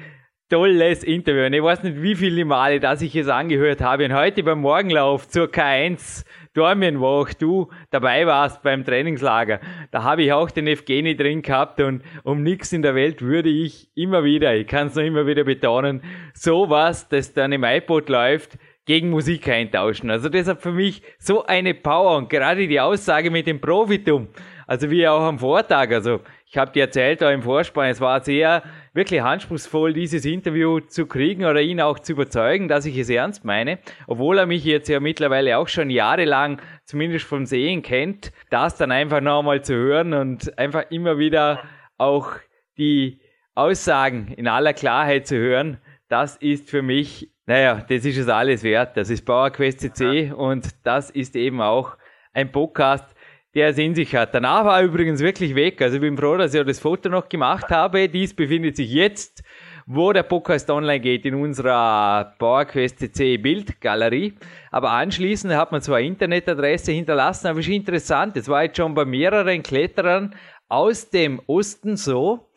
tolles Interview. Und ich weiß nicht, wie viele Male, dass ich es angehört habe. Und heute beim Morgenlauf zur K1 Dormien, wo auch du dabei warst beim Trainingslager, da habe ich auch den Evgeni drin gehabt und um nichts in der Welt würde ich immer wieder, ich kann es noch immer wieder betonen, sowas, das dann im iPod läuft, gegen Musik eintauschen. Also deshalb für mich so eine Power und gerade die Aussage mit dem Profitum, also wie auch am Vortag, also ich habe dir erzählt, da im Vorspann, es war sehr wirklich anspruchsvoll, dieses Interview zu kriegen oder ihn auch zu überzeugen, dass ich es ernst meine, obwohl er mich jetzt ja mittlerweile auch schon jahrelang zumindest vom Sehen kennt, das dann einfach nochmal zu hören und einfach immer wieder auch die Aussagen in aller Klarheit zu hören, das ist für mich, naja, das ist es alles wert. Das ist PowerQuest CC und das ist eben auch ein Podcast, der in sich hat. Danach war er übrigens wirklich weg. Also ich bin froh, dass ich das Foto noch gemacht habe. Dies befindet sich jetzt, wo der Podcast online geht, in unserer PowerQuest CC Bildgalerie. Aber anschließend hat man zwar Internetadresse hinterlassen, aber es ist interessant. Es war jetzt schon bei mehreren Kletterern aus dem Osten so,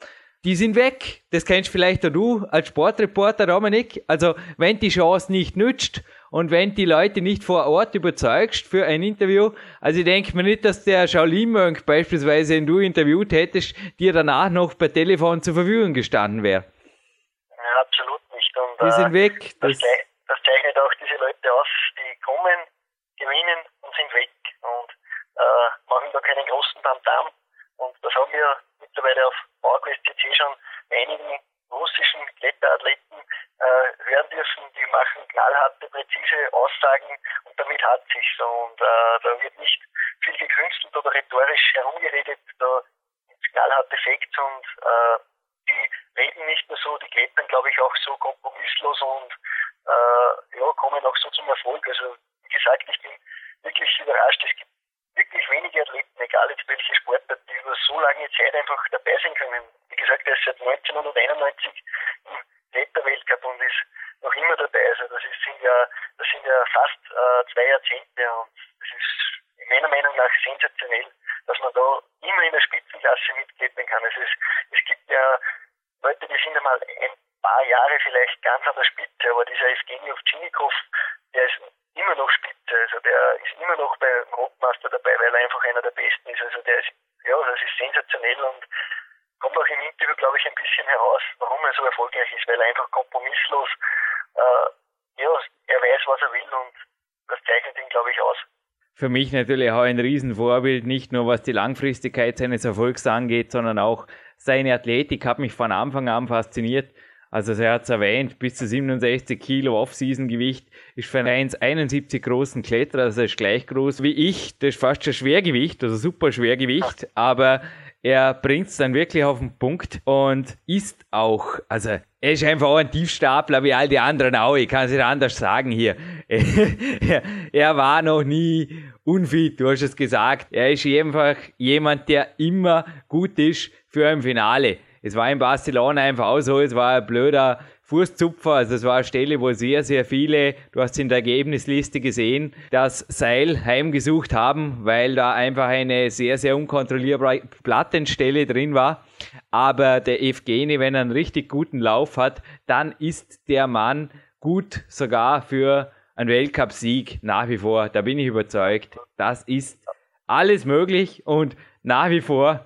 die sind weg. Das kennst vielleicht auch du als Sportreporter, Dominik. Also, wenn die Chance nicht nützt und wenn die Leute nicht vor Ort überzeugst für ein Interview, also ich denke mir nicht, dass der Shaolin Monk beispielsweise, den du interviewt hättest, dir danach noch per Telefon zur Verfügung gestanden wäre. Ja, absolut nicht. Und, Die äh, sind weg. Das, Das, zei- das zeichnet auch diese Leute aus, die kommen, gewinnen und sind weg und äh, machen da keinen großen Tamtam. Und das haben wir mittlerweile auf PowerQuest CC schon einigen russischen Kletterathleten äh, hören dürfen. Die machen knallharte, präzise Aussagen und damit hat sich's. Und äh, da wird nicht viel gekünstelt oder rhetorisch herumgeredet. Da gibt's knallharte Facts und äh, die reden nicht nur so, die klettern, glaube ich, auch so kompromisslos und äh, ja, kommen auch so zum Erfolg. Also wie gesagt, ich bin wirklich überrascht. Es gibt wirklich wenige Athleten, egal jetzt welche Sportart, die über so lange Zeit einfach dabei sein können. Wie gesagt, er ist seit 1991 im Kletterweltcup und ist noch immer dabei. Also das ist, sind ja, das sind ja fast äh, zwei Jahrzehnte und das ist meiner Meinung nach sensationell, dass man da immer in der Spitzenklasse mitklettern kann. Also es, es gibt ja Leute, die sind einmal ein paar Jahre vielleicht ganz an der Spitze, aber dieser Evgeny Ovtchinikov, der ist immer noch Spitze, also der ist immer noch beim Rotmaster dabei, weil er einfach einer der Besten ist. Also der ist, ja, das ist sensationell und kommt auch im Interview, glaube ich, ein bisschen heraus, warum er so erfolgreich ist, weil er einfach kompromisslos, äh, ja, er weiß, was er will und das zeichnet ihn, glaube ich, aus. Für mich natürlich auch ein Riesenvorbild, nicht nur was die Langfristigkeit seines Erfolgs angeht, sondern auch seine Athletik hat mich von Anfang an fasziniert. Also er hat es erwähnt, bis zu 67 Kilo Off-Season-Gewicht ist für einen 1,71 großen Kletterer, also er ist gleich groß wie ich, das ist fast schon Schwergewicht, also super Schwergewicht, aber er bringt es dann wirklich auf den Punkt und ist auch, also er ist einfach auch ein Tiefstapler wie all die anderen auch, ich kann es nicht anders sagen hier. er war noch nie unfit, du hast es gesagt. Er ist einfach jemand, der immer gut ist für ein Finale. Es war in Barcelona einfach auch so, es war ein blöder Fußzupfer, also es war eine Stelle, wo sehr, sehr viele, du hast in der Ergebnisliste gesehen, das Seil heimgesucht haben, weil da einfach eine sehr, sehr unkontrollierbare Plattenstelle drin war. Aber der Evgeni, wenn er einen richtig guten Lauf hat, dann ist der Mann gut sogar für einen Weltcupsieg nach wie vor. Da bin ich überzeugt. Das ist alles möglich und nach wie vor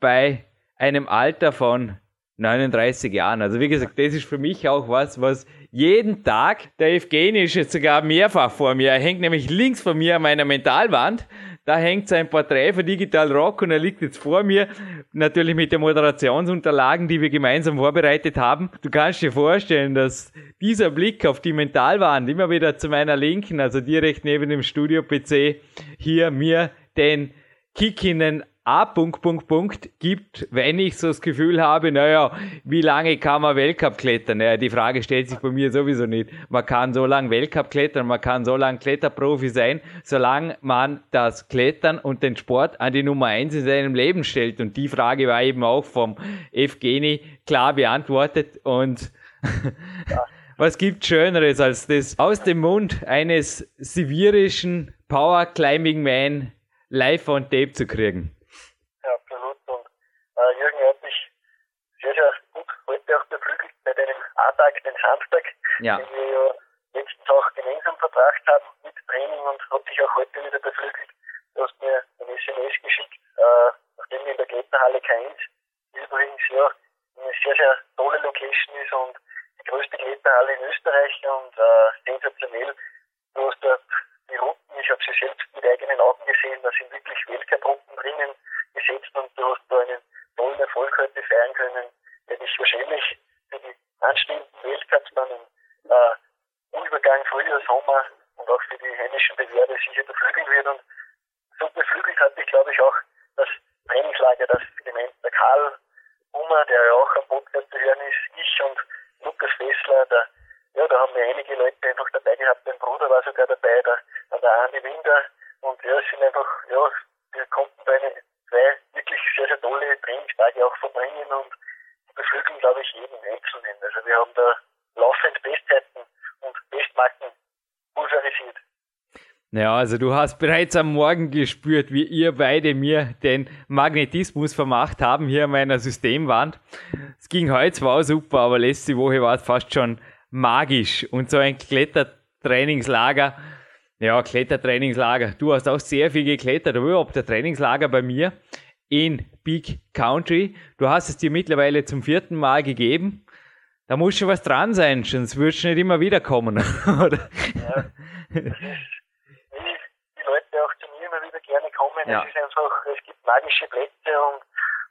bei einem Alter von 39 Jahren. Also wie gesagt, das ist für mich auch was, was jeden Tag, der Evgeny ist jetzt sogar mehrfach vor mir, er hängt nämlich links von mir an meiner Mentalwand, da hängt sein Porträt für Digital Rock und er liegt jetzt vor mir, natürlich mit den Moderationsunterlagen, die wir gemeinsam vorbereitet haben. Du kannst dir vorstellen, dass dieser Blick auf die Mentalwand immer wieder zu meiner Linken, also direkt neben dem Studio-PC, hier mir den Kick in den A. Punkt, Punkt, Punkt gibt, wenn ich so das Gefühl habe, naja, wie lange kann man Weltcup klettern? Naja, die Frage stellt sich bei mir sowieso nicht. Man kann so lange Weltcup klettern, man kann so lange Kletterprofi sein, solange man das Klettern und den Sport an die Nummer eins in seinem Leben stellt. Und die Frage war eben auch vom Evgeni klar beantwortet und was gibt Schöneres als das aus dem Mund eines sibirischen Power Climbing Man live on Tape zu kriegen? A-Tag, den Samstag, ja. den wir ja letztens auch gemeinsam verbracht haben mit Training und hat sich auch heute wieder beflügelt. Du hast mir ein SMS geschickt, äh, nachdem wir in der Kletterhalle K1 übrigens ja eine sehr, sehr tolle Location ist und die größte Kletterhalle in Österreich und äh, sensationell. Du hast dort die Routen, ich habe sie selbst mit eigenen Augen gesehen, da sind wirklich Weltcup-Routen drinnen gesetzt und du hast da einen tollen Erfolg heute feiern können, der dich wahrscheinlich für die anstehenden Weltcups dann im äh, Übergang Frühjahr, Sommer und auch für die heimischen Bewerber sicher beflügeln wird. Und so beflügelt hat mich, glaube ich, auch das Trainingslager, das Element der Karl Hummer, der ja auch am Podcast zu hören ist, ich und Lukas Fessler, der, ja, da haben wir einige Leute einfach dabei gehabt, mein Bruder war sogar dabei, der, der Andi Winder und ja, es sind einfach, ja, wir konnten da eine, zwei wirklich sehr, sehr tolle Trainingstage auch verbringen und beflügeln, glaube ich, jeden Einzelnen. Also wir haben da laufend Bestzeiten und Bestmarken pulverisiert. Ja, also du hast bereits am Morgen gespürt, wie ihr beide mir den Magnetismus vermacht haben hier an meiner Systemwand. Es ging heute zwar super, aber letzte Woche war es fast schon magisch. Und so ein Klettertrainingslager, ja, Klettertrainingslager. Du hast auch sehr viel geklettert, aber überhaupt der Trainingslager bei mir in Big Country. Du hast es dir mittlerweile zum vierten Mal gegeben. Da muss schon was dran sein, sonst würdest du nicht immer wieder kommen, oder? Ja. die Leute auch zu mir immer wieder gerne kommen. Ja. Es ist einfach, es gibt magische Plätze und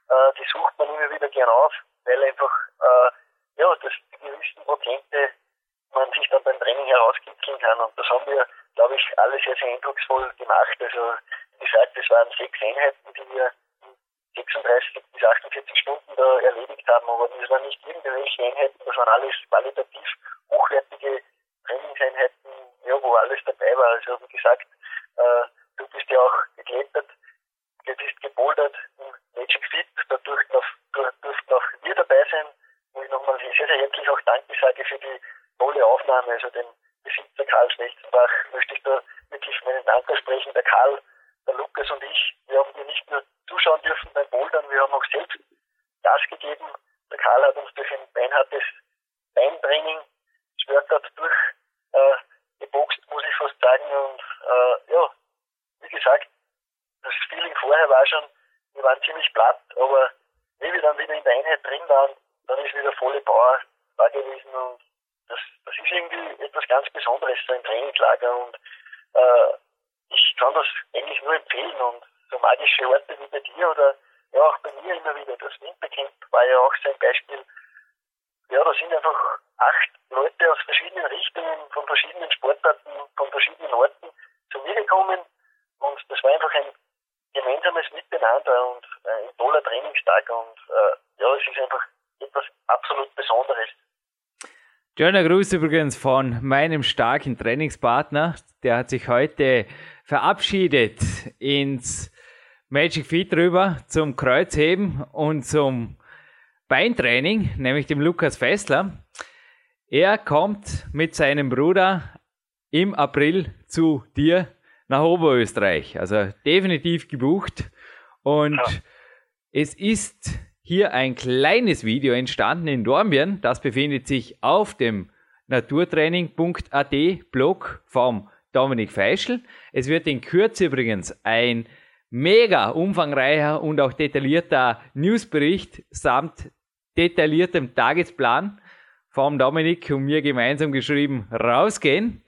äh, die sucht man immer wieder gern auf, weil einfach äh, ja, das die gewissen Prozente man sich dann beim Training herauskitzeln kann. Und das haben wir, glaube ich, alles sehr, sehr eindrucksvoll gemacht. Also wie gesagt, es waren sechs Einheiten, die wir 36 bis 48 Stunden da erledigt haben. Aber das waren nicht irgendwelche Einheiten, das waren alles qualitativ hochwertige Trainingseinheiten, ja, wo alles dabei war. Also wie gesagt, äh, du bist ja auch geklettert, du bist gebouldert im Magic Fit, da durften auch, durften auch wir dabei sein. Wo ich nochmal sehr, sehr herzlich auch Danke sage für die tolle Aufnahme, also den Besitzer Karl Schnechtenbach möchte ich da wirklich meinen Dank aussprechen. Der Karl, der Lukas und ich, wir haben hier nicht nur zuschauen dürfen beim Bouldern. Wir haben auch selbst Gas gegeben. Der Karl hat uns durch ein beinhartes Beintraining, das Workout durch äh, geboxt, muss ich fast sagen. Und äh, ja, wie gesagt, das Feeling vorher war schon, wir waren ziemlich platt, aber wie wir dann wieder in der Einheit drin waren, dann ist wieder volle Power da gewesen und das, das ist irgendwie etwas ganz Besonderes, so ein Trainingslager und äh, ich kann das eigentlich nur empfehlen und so magische Orte wie bei dir oder ja auch bei mir immer wieder, das Wintercamp war ja auch so ein Beispiel. Ja, da sind einfach acht Leute aus verschiedenen Richtungen, von verschiedenen Sportarten, von verschiedenen Orten zu mir gekommen und das war einfach ein gemeinsames Miteinander und ein toller Trainingstag und äh, ja, es ist einfach etwas absolut Besonderes. Schöner Gruß übrigens von meinem starken Trainingspartner. Der hat sich heute verabschiedet ins Magic Feet rüber zum Kreuzheben und zum Beintraining, nämlich dem Lukas Fessler. Er kommt mit seinem Bruder im April zu dir nach Oberösterreich. Also definitiv gebucht. Und ja. es ist hier ein kleines Video entstanden in Dornbirn. Das befindet sich auf dem naturtraining.at Blog vom Dominik Feischl. Es wird in Kürze übrigens ein mega umfangreicher und auch detaillierter Newsbericht samt detailliertem Tagesplan vom Dominik und mir gemeinsam geschrieben rausgehen.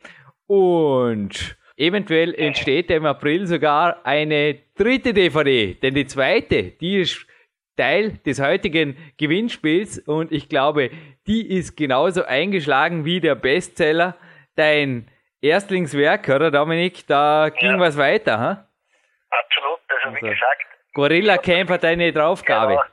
Und eventuell entsteht im April sogar eine dritte DVD, denn die zweite, die ist Teil des heutigen Gewinnspiels und ich glaube, die ist genauso eingeschlagen wie der Bestseller. Dein Erstlingswerk, oder Dominik? Da ging ja. was weiter, ha? Absolut, also, also wie gesagt. Gorilla Camp hat eine Draufgabe. Genau,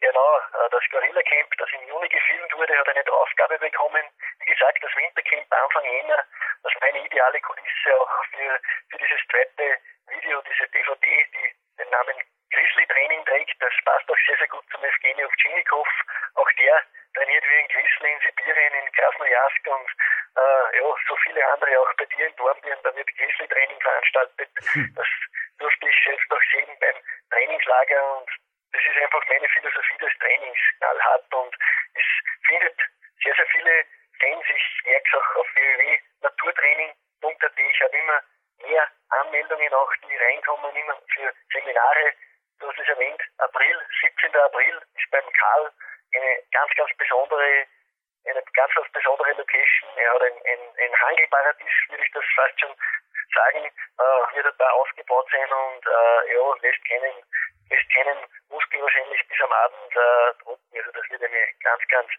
genau, das Gorilla Camp, das im Juni gefilmt wurde, hat eine Draufgabe bekommen. Wie gesagt, das Wintercamp Anfang Jänner, das ist meine ideale Kulisse auch für, für dieses zweite Video, diese DVD, die den Namen Grizzly-Training trägt. Das passt auch sehr, sehr gut zum Evgeny Ovchinnikov. Auch der trainiert wie ein Grizzly in Sibirien, in Krasnojarsk und äh, ja, so viele andere auch bei dir in Dornbirn. Da wird Grizzly-Training veranstaltet. Hm. Das durfte ich selbst auch sehen beim Trainingslager und das ist einfach meine Philosophie des Trainings, knallhart und es findet sehr, sehr viele Fans. Ich merke es auch auf www.naturtraining.at. Ich habe immer mehr Anmeldungen auch, die reinkommen, immer für Seminare, du hast es erwähnt, April, 17. April ist beim Karl eine ganz, ganz besondere, eine ganz, ganz besondere Location. Er hat ein, ein, ein Hangelparadies, würde ich das fast schon sagen, äh, wird da aufgebaut sein und äh, ja, lässt keinen, lässt keinen Muskel wahrscheinlich bis am Abend äh, drucken. Also das wird eine ganz, ganz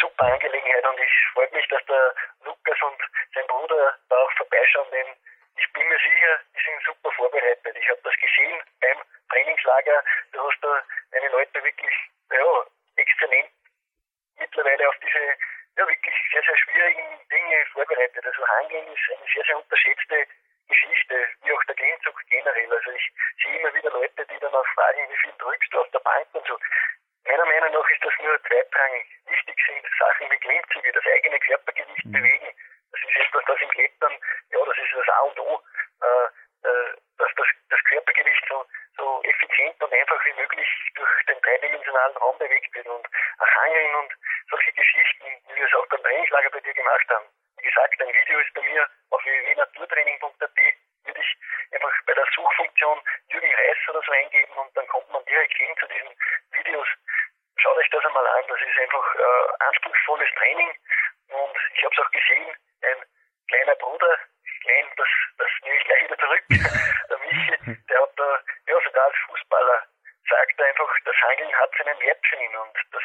super Angelegenheit und ich freue mich, dass der Lukas und sein Bruder da auch vorbeischauen, denn ich bin mir sicher, die sind super vorbereitet. Ich habe das gesehen beim Trainingslager. Du hast da deine Leute wirklich ja, exzellent mittlerweile auf diese ja, wirklich sehr, sehr schwierigen Dinge vorbereitet. Also Handeln ist eine sehr, sehr unterschätzte Geschichte, wie auch der Klimmzug generell. Also ich sehe immer wieder Leute, die dann auch fragen, wie viel drückst du auf der Bank und so. Meiner Meinung nach ist das nur zweitrangig. Wichtig sind Sachen wie Klimmzüge, das eigene Körpergewicht mhm. bewegen. Das ist etwas, das im Klettern, ja, das ist das A und O, äh, äh, dass das, das Körpergewicht so, so effizient und einfach wie möglich durch den dreidimensionalen Raum bewegt wird und Hangeln und solche Geschichten, wie wir es auch beim Trainingslager bei dir gemacht haben. Wie gesagt, ein Video ist bei mir auf www.naturtraining.at würde ich einfach bei der Suchfunktion Jürgen Reis oder so eingeben und dann kommt man direkt hin zu diesen Videos. Schaut euch das einmal an, das ist einfach äh, anspruchsvolles Training und ich habe es auch gesehen, ein kleiner Bruder, klein, das, das nehme ich gleich wieder zurück, der Michi, der hat da, ja sogar als Fußballer sagt einfach, das Hangeln hat seinen Wert für ihn und das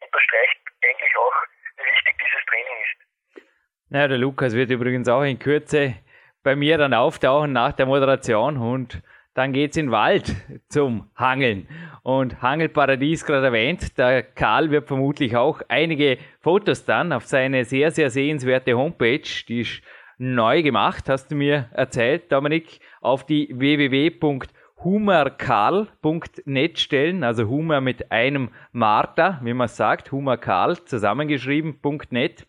unterstreicht eigentlich auch, wie wichtig dieses Training ist. Naja, der Lukas wird übrigens auch in Kürze bei mir dann auftauchen nach der Moderation und dann geht es in den Wald zum Hangeln. Und Hangelparadies gerade erwähnt, der Karl wird vermutlich auch einige Fotos dann auf seine sehr, sehr sehenswerte Homepage, die ist neu gemacht, hast du mir erzählt, Dominik, auf die www.humorkarl.net stellen, also Humor mit einem Martha, wie man sagt, Humorkarl zusammengeschrieben.net.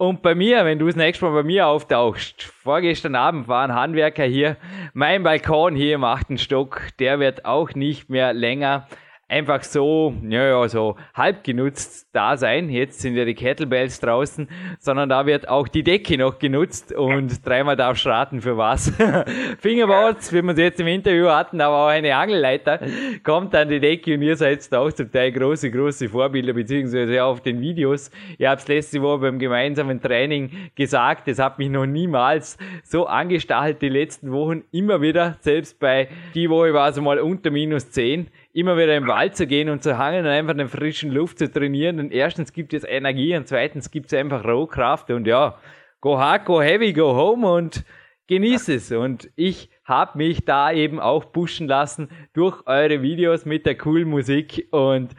Und bei mir, wenn du das nächste Mal bei mir auftauchst, vorgestern Abend war ein Handwerker hier, mein Balkon hier im achten Stock, der wird auch nicht mehr länger einfach so, ja, ja, so halb genutzt da sein. Jetzt sind ja die Kettlebells draußen, sondern da wird auch die Decke noch genutzt und dreimal darfst raten für was. Fingerboards, wie wir es jetzt im Interview hatten, aber auch eine Angelleiter kommt an die Decke und ihr seid auch zum Teil große, große Vorbilder, beziehungsweise auf den Videos. Ihr habt es letzte Woche beim gemeinsamen Training gesagt, es hat mich noch niemals so angestachelt die letzten Wochen, immer wieder, selbst bei die Woche war es mal unter minus 10, immer wieder im Wald zu gehen und zu hangeln und einfach in der frischen Luft zu trainieren. Und erstens gibt es Energie und zweitens gibt es einfach Rohkraft und ja, go hard, go heavy, go home und genieß es. Und ich habe mich da eben auch pushen lassen durch eure Videos mit der coolen Musik und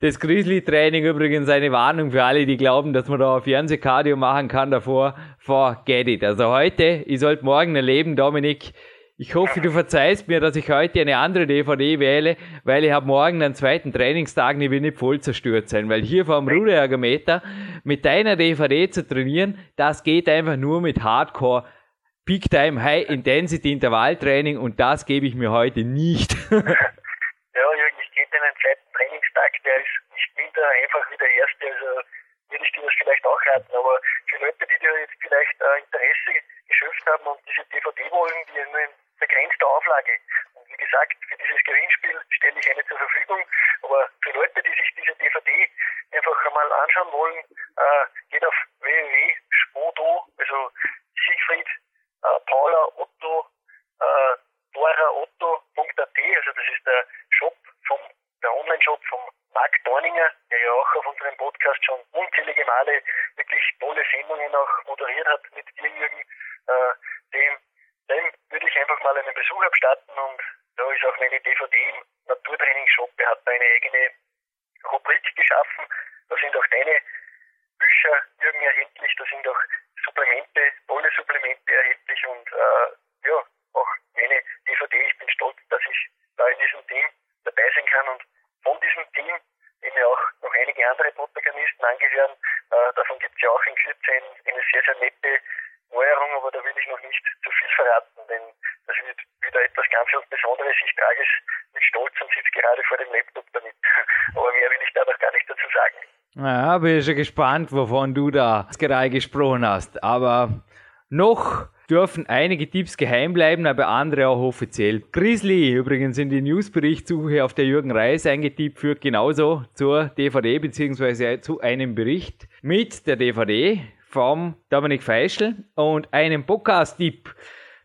das Grizzly-Training übrigens eine Warnung für alle, die glauben, dass man da Fernsehkardio machen kann davor. Forget it. Also heute, ich sollte morgen erleben, Dominik, ich hoffe, du verzeihst mir, dass ich heute eine andere DVD wähle, weil ich habe morgen einen zweiten Trainingstag und ich will nicht voll zerstört sein. Weil hier vom Ruderergometer mit deiner DVD zu trainieren, das geht einfach nur mit Hardcore Peak Time High Intensity Intervalltraining und das gebe ich mir heute nicht. ja, Jürgen, ich gebe einen zweiten Trainingstag, der ist nicht minder einfach wie der erste. Also würde ich dir das vielleicht auch raten. Aber für Leute, die dir jetzt vielleicht äh, Interesse geschöpft haben und diese DVD wollen, die nur in begrenzter Auflage. Und wie gesagt, für dieses Gewinnspiel stelle ich eine zur Verfügung. Aber für Leute, die sich diese DVD einfach einmal anschauen wollen, äh, geht auf www.spodo, also Siegfried, äh, Paula, Otto, äh, Dora Otto.at, also das ist der Shop vom, der Online-Shop vom Marc Dorninger, der ja auch auf unserem Podcast schon unzählige Male wirklich tolle Sendungen auch moderiert hat mit dir, Jürgen, äh, dem dem würde ich einfach mal einen Besuch abstatten und da ist auch meine DVD im Naturtraining-Shop. Er hat eine eigene Rubrik geschaffen. Da sind auch deine Bücher Jürgen erhältlich, da sind auch Supplemente, tolle Supplemente erhältlich und äh, ja, auch meine DVD. Ich bin stolz, dass ich da in diesem Team dabei sein kann und von diesem Team, dem auch noch einige andere Protagonisten angehören, äh, davon gibt es ja auch in Kürze eine sehr, sehr nette Neuerung, aber da will ich noch nicht zu viel verraten, denn das wird wieder etwas ganz was Besonderes. Ich trage es mit Stolz und sitze gerade vor dem Laptop damit. Aber mehr will ich da noch gar nicht dazu sagen. Ja, bin schon gespannt, wovon du da gerade gesprochen hast. Aber noch dürfen einige Tipps geheim bleiben, aber andere auch offiziell. Grizzly übrigens in die Newsberichtssuche auf der Jürgen Reis eingetippt führt genauso zur DVD bzw. zu einem Bericht mit der DVD vom Dominik Feischl und einem Podcast-Tipp.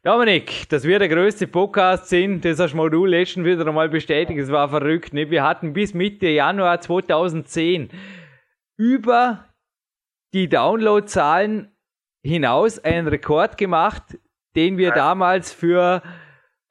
Dominik, dass wir der größte Podcast sind, das hast mal du letzten wieder einmal bestätigt, es war verrückt. Ne? Wir hatten bis Mitte Januar 2010 über die Downloadzahlen hinaus einen Rekord gemacht, den wir damals für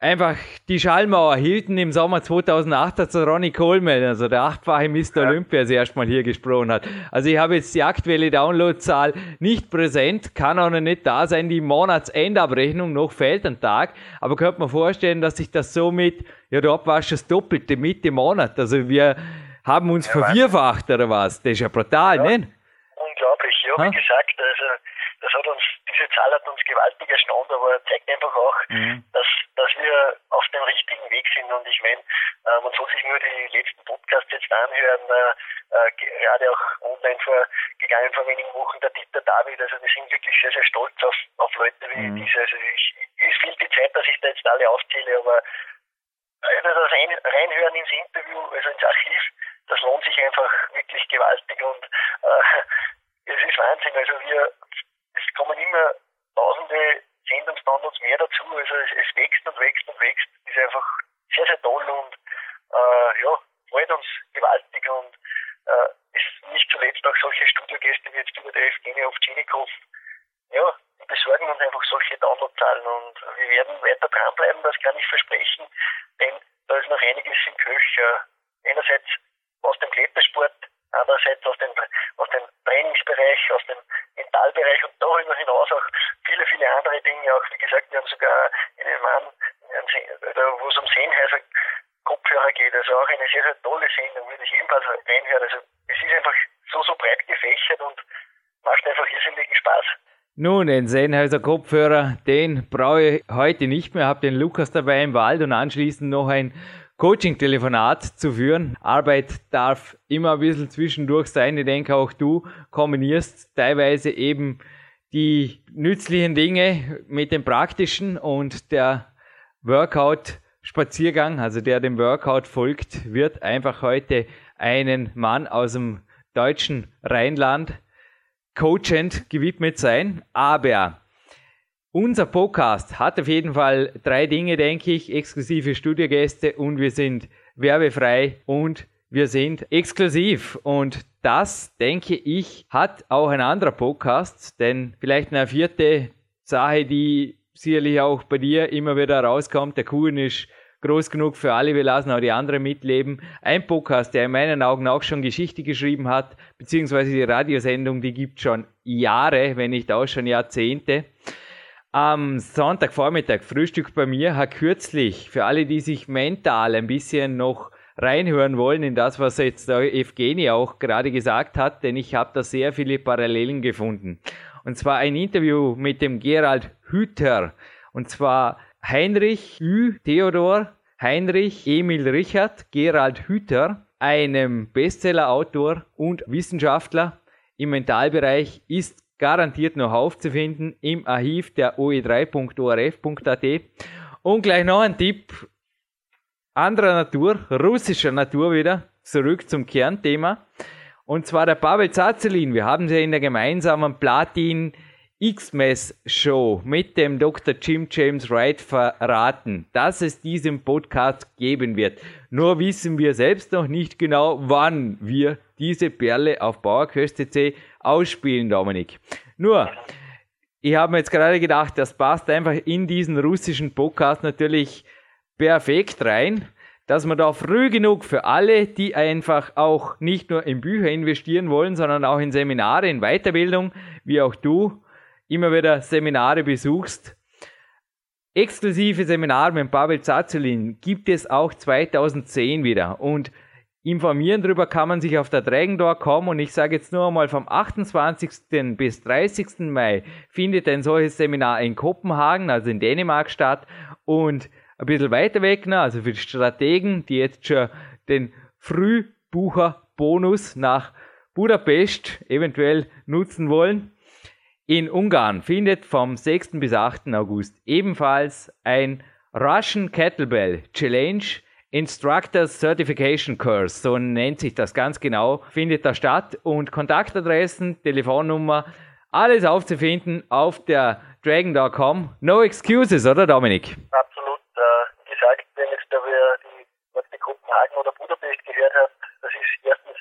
einfach die Schallmauer hielten im Sommer 2008 hat so Ronnie Coleman, also der achtfache Mr. Ja. Olympia, das erstmal hier gesprochen hat. Also ich habe jetzt die aktuelle Downloadzahl nicht präsent, kann auch noch nicht da sein, die Monatsendabrechnung, noch fehlt ein Tag, aber könnte man vorstellen, dass sich das somit, ja dort war schon das Doppelte Mitte Monat, also wir haben uns ja, vervierfacht oder was, das ist ja brutal, ja. ne? Unglaublich, ja, wie gesagt, also das hat uns, diese Zahl hat uns gewaltig erstaunt, aber zeigt einfach auch, mhm. dass, dass wir auf dem richtigen Weg sind. Und ich meine, äh, man soll sich nur die letzten Podcasts jetzt anhören, äh, äh, gerade auch online vor, gegangen vor wenigen Wochen, der Dieter David. Also wir sind wirklich sehr, sehr stolz auf, auf Leute wie mhm. diese. Also ich, es fehlt die Zeit, dass ich da jetzt alle aufzähle, aber also das ein, Reinhören ins Interview, also ins Archiv, das lohnt sich einfach wirklich gewaltig und äh, es ist Wahnsinn. Also wir es kommen immer tausende Sendungsdownloads mehr dazu. Also es, es, wächst und wächst und wächst. ist einfach sehr, sehr toll und äh, ja, freut uns gewaltig und äh, ist nicht zuletzt auch solche Studiogäste wie jetzt über der Evgenia Ovtchenikow. Ja, die besorgen uns einfach solche Downloadzahlen und wir werden weiter dranbleiben, das kann ich versprechen, denn da ist noch einiges im Köcher. Einerseits aus dem Klettersport, andererseits aus dem, aus dem Trainingsbereich, aus dem Mentalbereich und darüber hinaus auch viele, viele andere Dinge. Auch wie gesagt, wir haben sogar einen Mann, wo es um Sennheiser Kopfhörer geht, also auch eine sehr, sehr tolle Sendung, würde ich ebenfalls reinhören. Also es ist einfach so, so breit gefächert und macht einfach irrsinnigen Spaß. Nun, den Sennheiser Kopfhörer, den brauche ich heute nicht mehr. Habe den Lukas dabei im Wald und anschließend noch ein Coaching-Telefonat zu führen. Arbeit darf immer ein bisschen zwischendurch sein. Ich denke auch du kombinierst teilweise eben die nützlichen Dinge mit dem praktischen und der Workout-Spaziergang, also der dem Workout folgt, wird einfach heute einen Mann aus dem deutschen Rheinland coachend gewidmet sein. Aber unser Podcast hat auf jeden Fall drei Dinge, denke ich, exklusive Studiogäste und wir sind werbefrei und wir sind exklusiv. Und das, denke ich, hat auch ein anderer Podcast, denn vielleicht eine vierte Sache, die sicherlich auch bei dir immer wieder rauskommt, der Kuhn ist groß genug für alle, wir lassen auch die anderen mitleben. Ein Podcast, der in meinen Augen auch schon Geschichte geschrieben hat, beziehungsweise die Radiosendung, die gibt schon Jahre, wenn nicht auch schon Jahrzehnte. Am Sonntagvormittag Frühstück bei mir hat kürzlich, für alle, die sich mental ein bisschen noch reinhören wollen in das, was jetzt der Evgeni auch gerade gesagt hat, denn ich habe da sehr viele Parallelen gefunden. Und zwar ein Interview mit dem Gerald Hüther. Und zwar Heinrich Ü. Theodor, Heinrich Emil Richard, Gerald Hüther, einem Bestseller-Autor und Wissenschaftler im Mentalbereich, ist garantiert noch aufzufinden im Archiv der oe3.orf.at. Und gleich noch ein Tipp anderer Natur, russischer Natur wieder, zurück zum Kernthema. Und zwar der Pavel Zazelin. Wir haben sie in der gemeinsamen Platin X-Mess Show mit dem Dr. Jim James Wright verraten, dass es diesen Podcast geben wird. Nur wissen wir selbst noch nicht genau, wann wir diese Perle auf PowerQuest.cc ausspielen, Dominik. Nur, ich habe mir jetzt gerade gedacht, das passt einfach in diesen russischen Podcast natürlich perfekt rein, dass man da früh genug für alle, die einfach auch nicht nur in Bücher investieren wollen, sondern auch in Seminare, in Weiterbildung, wie auch du, immer wieder Seminare besuchst. Exklusive Seminare mit Pavel Zazulin gibt es auch 2010 wieder und informieren darüber kann man sich auf der Dragendor.com und ich sage jetzt nur einmal vom 28. bis 30. Mai findet ein solches Seminar in Kopenhagen, also in Dänemark statt und ein bisschen weiter weg, ne, also für die Strategen, die jetzt schon den Frühbucher-Bonus nach Budapest eventuell nutzen wollen, in Ungarn findet vom 6. bis 8. August ebenfalls ein Russian Kettlebell Challenge Instructors Certification Course, so nennt sich das ganz genau, findet da statt und Kontaktadressen, Telefonnummer, alles aufzufinden auf der Dragon.com. No excuses, oder Dominik? Absolut. Äh, gesagt, wenn jetzt da wer die Orte Kopenhagen oder Budapest gehört hat, das ist erstens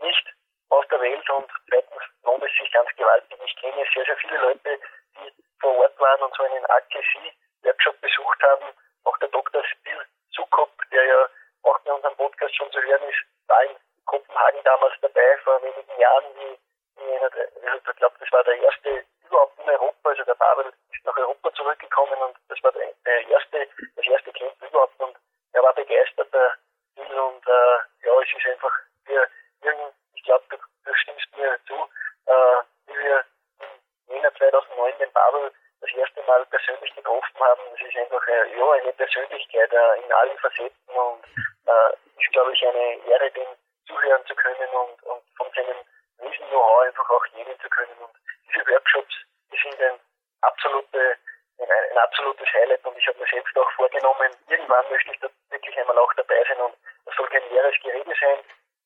nicht aus der Welt und zweitens lohnt es sich ganz gewaltig. Ich kenne sehr, sehr viele Leute, die vor Ort waren und so einen AKC-Workshop besucht haben. Auch der Dr. Spiel Sukop, der ja auch bei unserem Podcast schon zu hören ist, war in Kopenhagen damals dabei, vor wenigen Jahren, wie, wie einer der, ich glaube, das war der erste überhaupt in Europa, also der Babel ist nach Europa zurückgekommen und das war der, der erste, das erste Camp überhaupt und er war begeistert, der Bill, und äh, ja, es ist einfach für irgendein ich glaube, du, du, stimmst mir zu, äh, wie wir im Jänner 2009 den Babel das erste Mal persönlich getroffen haben. Es ist einfach äh, ja, eine Persönlichkeit äh, in allen Facetten und äh, ist, glaube ich, eine Ehre, dem zuhören zu können und, und von seinem riesen Know-how einfach auch nehmen zu können. Und diese Workshops, die sind ein, absolute, ein, ein absolutes Highlight und ich habe mir selbst auch vorgenommen, irgendwann möchte ich da wirklich einmal auch dabei sein und das soll kein leeres Gerede sein,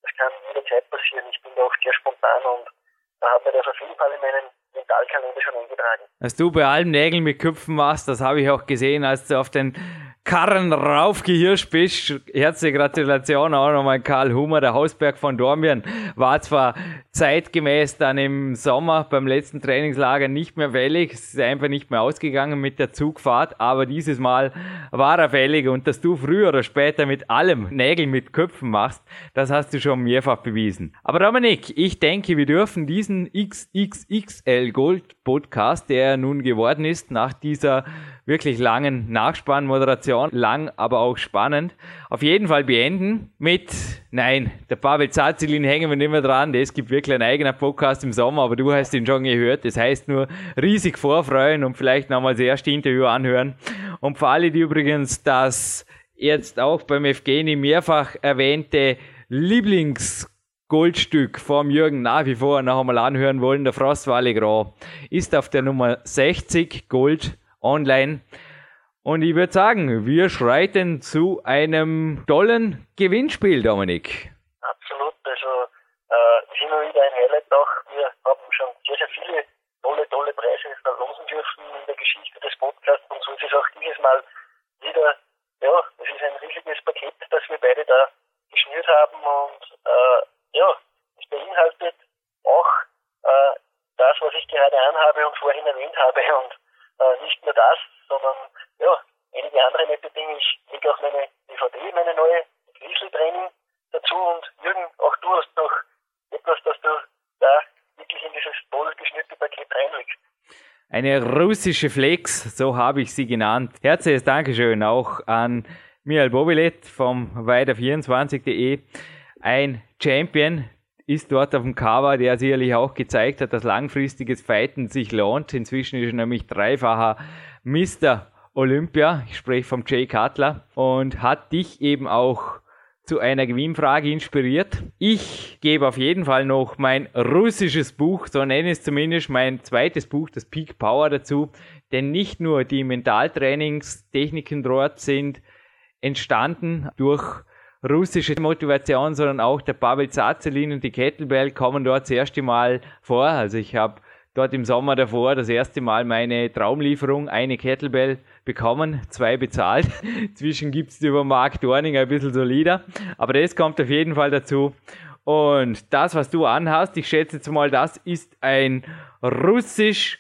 das kann jederzeit passieren. Ich bin da auch sehr spontan und da hat mir das auf jeden Fall in meinen Mentalkalender schon eingetragen. Dass du bei allem Nägeln mit Köpfen machst, das habe ich auch gesehen, als du auf den Karren raufgehirscht bist. Herzliche Gratulation auch nochmal Karl Hummer, der Hausberg von Dormien. War zwar zeitgemäß dann im Sommer beim letzten Trainingslager nicht mehr fällig. Es ist einfach nicht mehr ausgegangen mit der Zugfahrt, aber dieses Mal war er fällig und dass du früher oder später mit allem Nägel mit Köpfen machst, das hast du schon mehrfach bewiesen. Aber Dominik, ich denke, wir dürfen diesen XXXL Gold Podcast, der nun geworden ist nach dieser wirklich langen Nachspannmoderation, lang, aber auch spannend. Auf jeden Fall beenden mit, nein, der Pavel Zazilin hängen wir nicht mehr dran, das gibt wirklich ein eigener Podcast im Sommer, aber du hast ihn schon gehört, das heißt nur riesig vorfreuen und vielleicht nochmal das erste Interview anhören. Und für alle, die übrigens das jetzt auch beim Evgeni mehrfach erwähnte Lieblingsgoldstück vom Jürgen nach wie vor noch einmal anhören wollen, der Frostwale Grand, ist auf der Nummer 60 Gold online. Und ich würde sagen, wir schreiten zu einem tollen Gewinnspiel, Dominik. Absolut, also äh, ist immer wieder ein Highlight auch. Wir haben schon sehr, sehr viele tolle, tolle Preise verlosen dürfen in der Geschichte des Podcasts und so ist es auch dieses Mal wieder, ja, es ist ein riesiges Paket, das wir beide da geschnürt haben und äh, ja, es beinhaltet auch äh, das, was ich gerade anhabe und vorhin erwähnt habe und äh, nicht nur das, sondern ja, einige andere nette Dinge. Ich lege auch meine DVD, meine neue Grieseltraining dazu und Jürgen, auch du hast noch etwas, das du da wirklich in dieses toll geschnittene Paket reinlegst. Eine russische Flex, so habe ich sie genannt. Herzliches Dankeschön auch an Michael Bobilet vom weiter24.de. Ein Champion ist dort auf dem Cover, der sicherlich auch gezeigt hat, dass langfristiges Fighten sich lohnt. Inzwischen ist er nämlich dreifacher Mr. Olympia. Ich spreche vom Jay Cutler und hat dich eben auch zu einer Gewinnfrage inspiriert. Ich gebe auf jeden Fall noch mein russisches Buch, so nenne ich es zumindest mein zweites Buch, das Peak Power dazu, denn nicht nur die Mentaltrainingstechniken dort sind entstanden durch russische Motivation, sondern auch der Pavel Zazelin und die Kettlebell kommen dort das erste Mal vor. Also ich habe dort im Sommer davor das erste Mal meine Traumlieferung, eine Kettlebell bekommen, zwei bezahlt. Zwischen gibt es über Mark Dorning ein bisschen solider, aber das kommt auf jeden Fall dazu. Und das, was du anhast, ich schätze jetzt mal, das ist ein russisch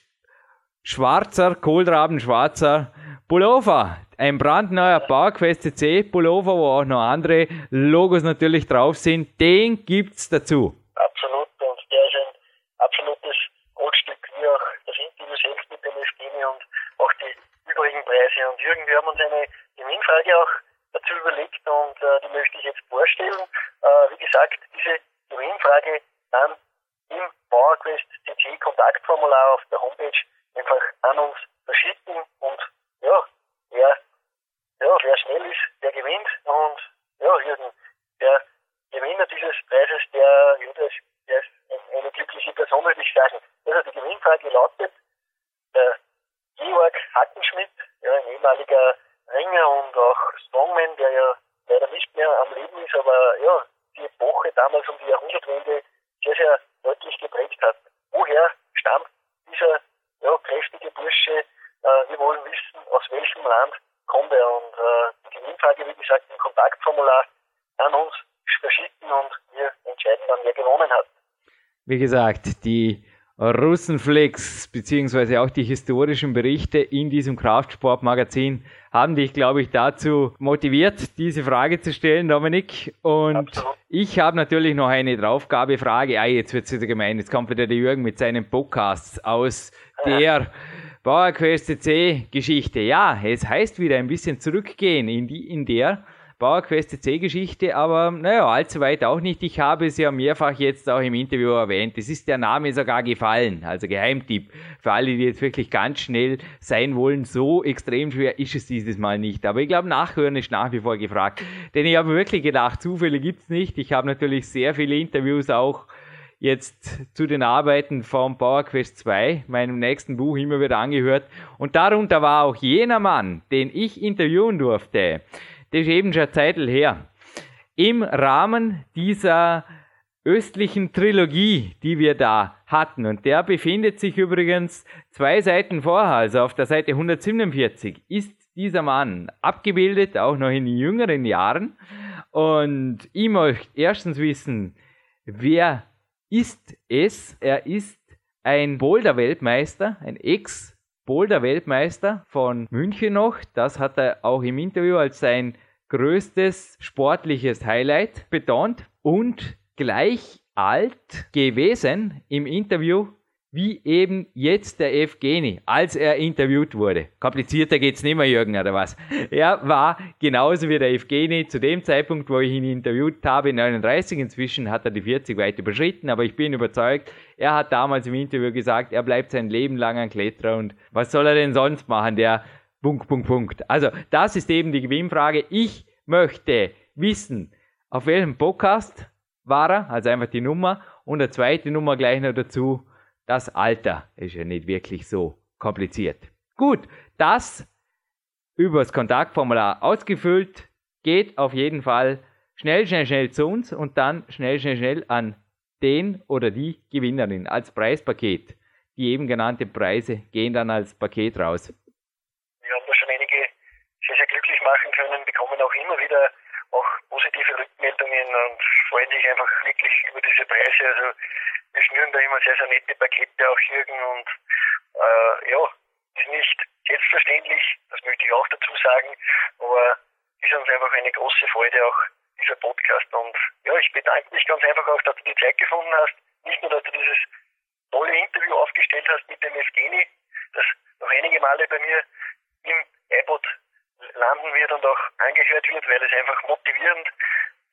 schwarzer, Kohlrabenschwarzer Pullover. Ein brandneuer PowerQuest CC Pullover, wo auch noch andere Logos natürlich drauf sind. Den gibt's dazu. Absolut. Und der ist ein absolutes Goldstück, wie auch das Interview selbst mit dem Evgeny und auch die Preise. Und Jürgen, wir haben uns eine Gewinnfrage auch dazu überlegt und äh, die möchte ich jetzt vorstellen. Äh, wie gesagt, diese Gewinnfrage dann im PowerQuest CC Kontaktformular auf der Homepage einfach an uns verschicken und ja, wer, ja, wer schnell ist, der gewinnt und ja, Jürgen, der Gewinner dieses Preises, der, ja, der, ist, der ist eine glückliche Person, würde ich sagen. Also die Gewinnfrage lautet, der Georg Hackenschmidt, ja, ein ehemaliger Ringer und auch Strongman, der ja leider nicht mehr am Leben ist, aber ja, die Epoche damals um die Jahrhundertwende sehr, sehr deutlich geprägt hat. Woher stammt dieser ja, kräftige Bursche? Äh, wir wollen wissen, aus welchem Land kommt er und äh, die Gewinnfrage, wie gesagt, im Kontaktformular an uns verschicken und wir entscheiden dann, wer gewonnen hat. Wie gesagt, die Russenflex beziehungsweise auch die historischen Berichte in diesem Kraftsportmagazin haben dich, glaube ich, dazu motiviert, diese Frage zu stellen, Dominik. Und Absolut. ich habe natürlich noch eine Draufgabefrage. Ah, jetzt wird es wieder gemein. Jetzt kommt wieder der Jürgen mit seinen Podcasts aus der Bauerquest CC Geschichte. Ja, es heißt wieder ein bisschen zurückgehen in die, in der PowerQuest C-Geschichte, aber naja, allzu weit auch nicht. Ich habe es ja mehrfach jetzt auch im Interview erwähnt. Es ist der Name sogar gefallen, also Geheimtipp. Für alle, die jetzt wirklich ganz schnell sein wollen, so extrem schwer ist es dieses Mal nicht. Aber ich glaube, Nachhören ist nach wie vor gefragt. Denn ich habe wirklich gedacht, Zufälle gibt es nicht. Ich habe natürlich sehr viele Interviews auch jetzt zu den Arbeiten vom PowerQuest 2, meinem nächsten Buch, immer wieder angehört. Und darunter war auch jener Mann, den ich interviewen durfte das ist eben schon eine Zeit her. Im Rahmen dieser östlichen Trilogie, die wir da hatten. Und der befindet sich übrigens zwei Seiten vorher, also auf der Seite 147 ist dieser Mann abgebildet, auch noch in jüngeren Jahren. Und ich möchte erstens wissen, wer ist es? Er ist ein Boulder-Weltmeister, ein Ex- Boulder-Weltmeister von München noch. Das hat er auch im Interview als sein größtes sportliches Highlight betont und gleich alt gewesen im Interview wie eben jetzt der Evgeni, als er interviewt wurde. Komplizierter geht's nicht mehr, Jürgen, oder was? Er war genauso wie der Evgeni zu dem Zeitpunkt, wo ich ihn interviewt habe, 39. Inzwischen hat er die 40 weit überschritten, aber ich bin überzeugt, er hat damals im Interview gesagt, er bleibt sein Leben lang ein Kletterer und was soll er denn sonst machen, der Punkt, Punkt, Punkt. Also, das ist eben die Gewinnfrage. Ich möchte wissen, auf welchem Podcast war er, also einfach die Nummer und eine zweite Nummer gleich noch dazu, das Alter. Ist ja nicht wirklich so kompliziert. Gut, das übers Kontaktformular ausgefüllt, geht auf jeden Fall schnell, schnell, schnell zu uns und dann schnell, schnell, schnell an den oder die Gewinnerin als Preispaket. Die eben genannten Preise gehen dann als Paket raus. Wir haben da schon einige sehr, sehr glücklich machen können, bekommen auch immer wieder auch positive Rückmeldungen und freuen sich einfach wirklich über diese Preise. Also wir schnüren da immer sehr, sehr nette Pakete, auch Jürgen und äh, ja, ist nicht selbstverständlich, das möchte ich auch dazu sagen, aber ist uns einfach eine große Freude auch dieser Podcast und ja, ich bedanke mich ganz einfach auch, dass du die Zeit gefunden hast, nicht nur, dass du dieses tolle Interview aufgestellt hast mit dem Evgeni, das noch einige Male bei mir im iPod landen wird und auch angehört wird, weil es einfach motivierend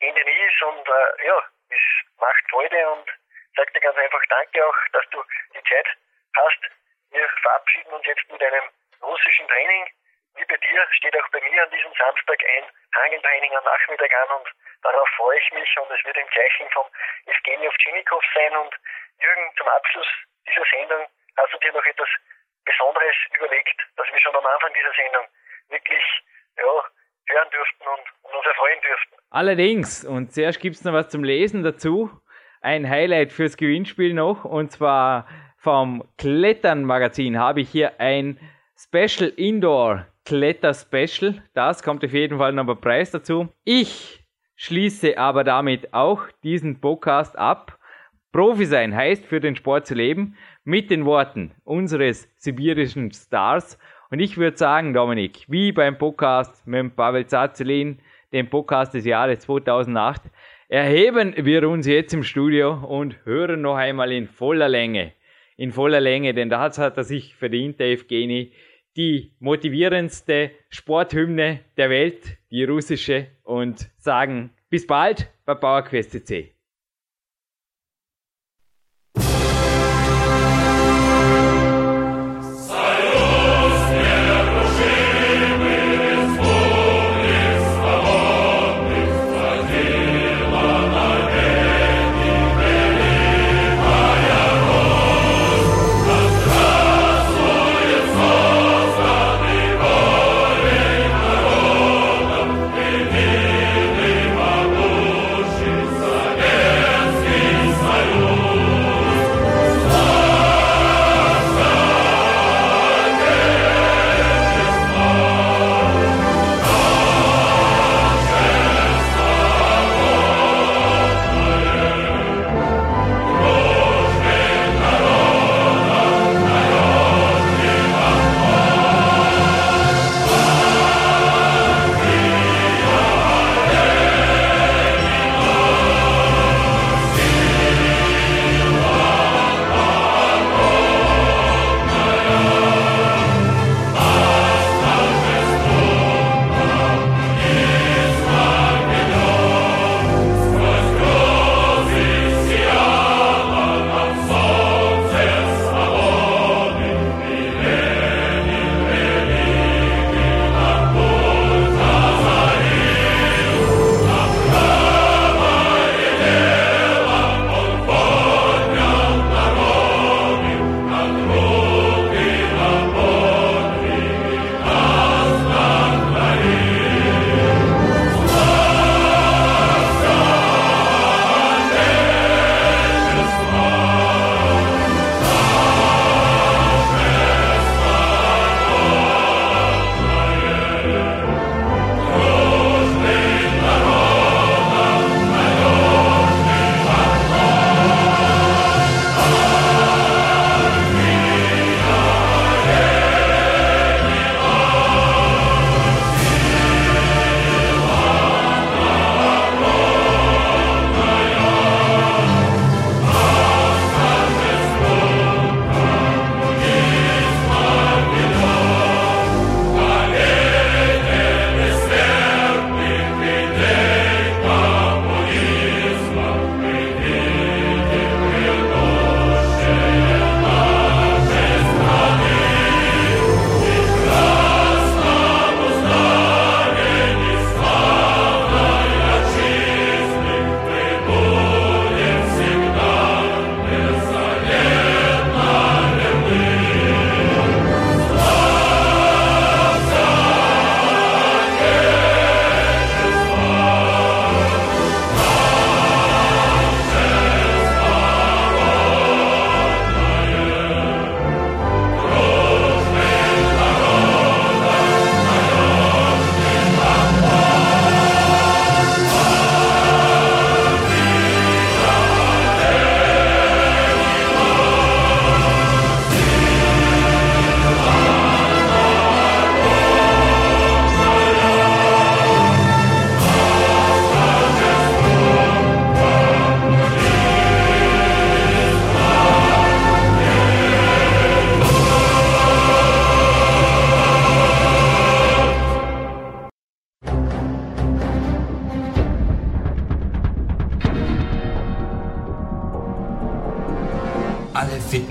nie ist und äh, ja, es macht Freude und sage dir ganz einfach Danke auch, dass du die Zeit hast. Wir verabschieden uns jetzt mit einem russischen Training. Wie bei dir steht auch bei mir an diesem Samstag ein Hangeltraining am Nachmittag an und darauf freue ich mich und es wird im Zeichen von Evgeny Ovchinnikov sein und Jürgen, zum Abschluss dieser Sendung hast du dir noch etwas Besonderes überlegt, dass wir schon am Anfang dieser Sendung wirklich ja, hören dürften und, und uns erfreuen dürften. Allerdings, und zuerst gibt es noch was zum Lesen dazu. Ein Highlight fürs Gewinnspiel noch, und zwar vom Klettern-Magazin habe ich hier ein Special Indoor Kletter Special. Das kommt auf jeden Fall noch ein Preis dazu. Ich schließe aber damit auch diesen Podcast ab. Profi sein heißt für den Sport zu leben mit den Worten unseres sibirischen Stars. Und ich würde sagen, Dominik, wie beim Podcast mit Pavel Zazelin, dem Podcast des Jahres 2008, erheben wir uns jetzt im Studio und hören noch einmal in voller Länge. In voller Länge, denn das hat er sich verdient, der Evgeni, die motivierendste Sporthymne der Welt, die russische, und sagen bis bald bei PowerQuest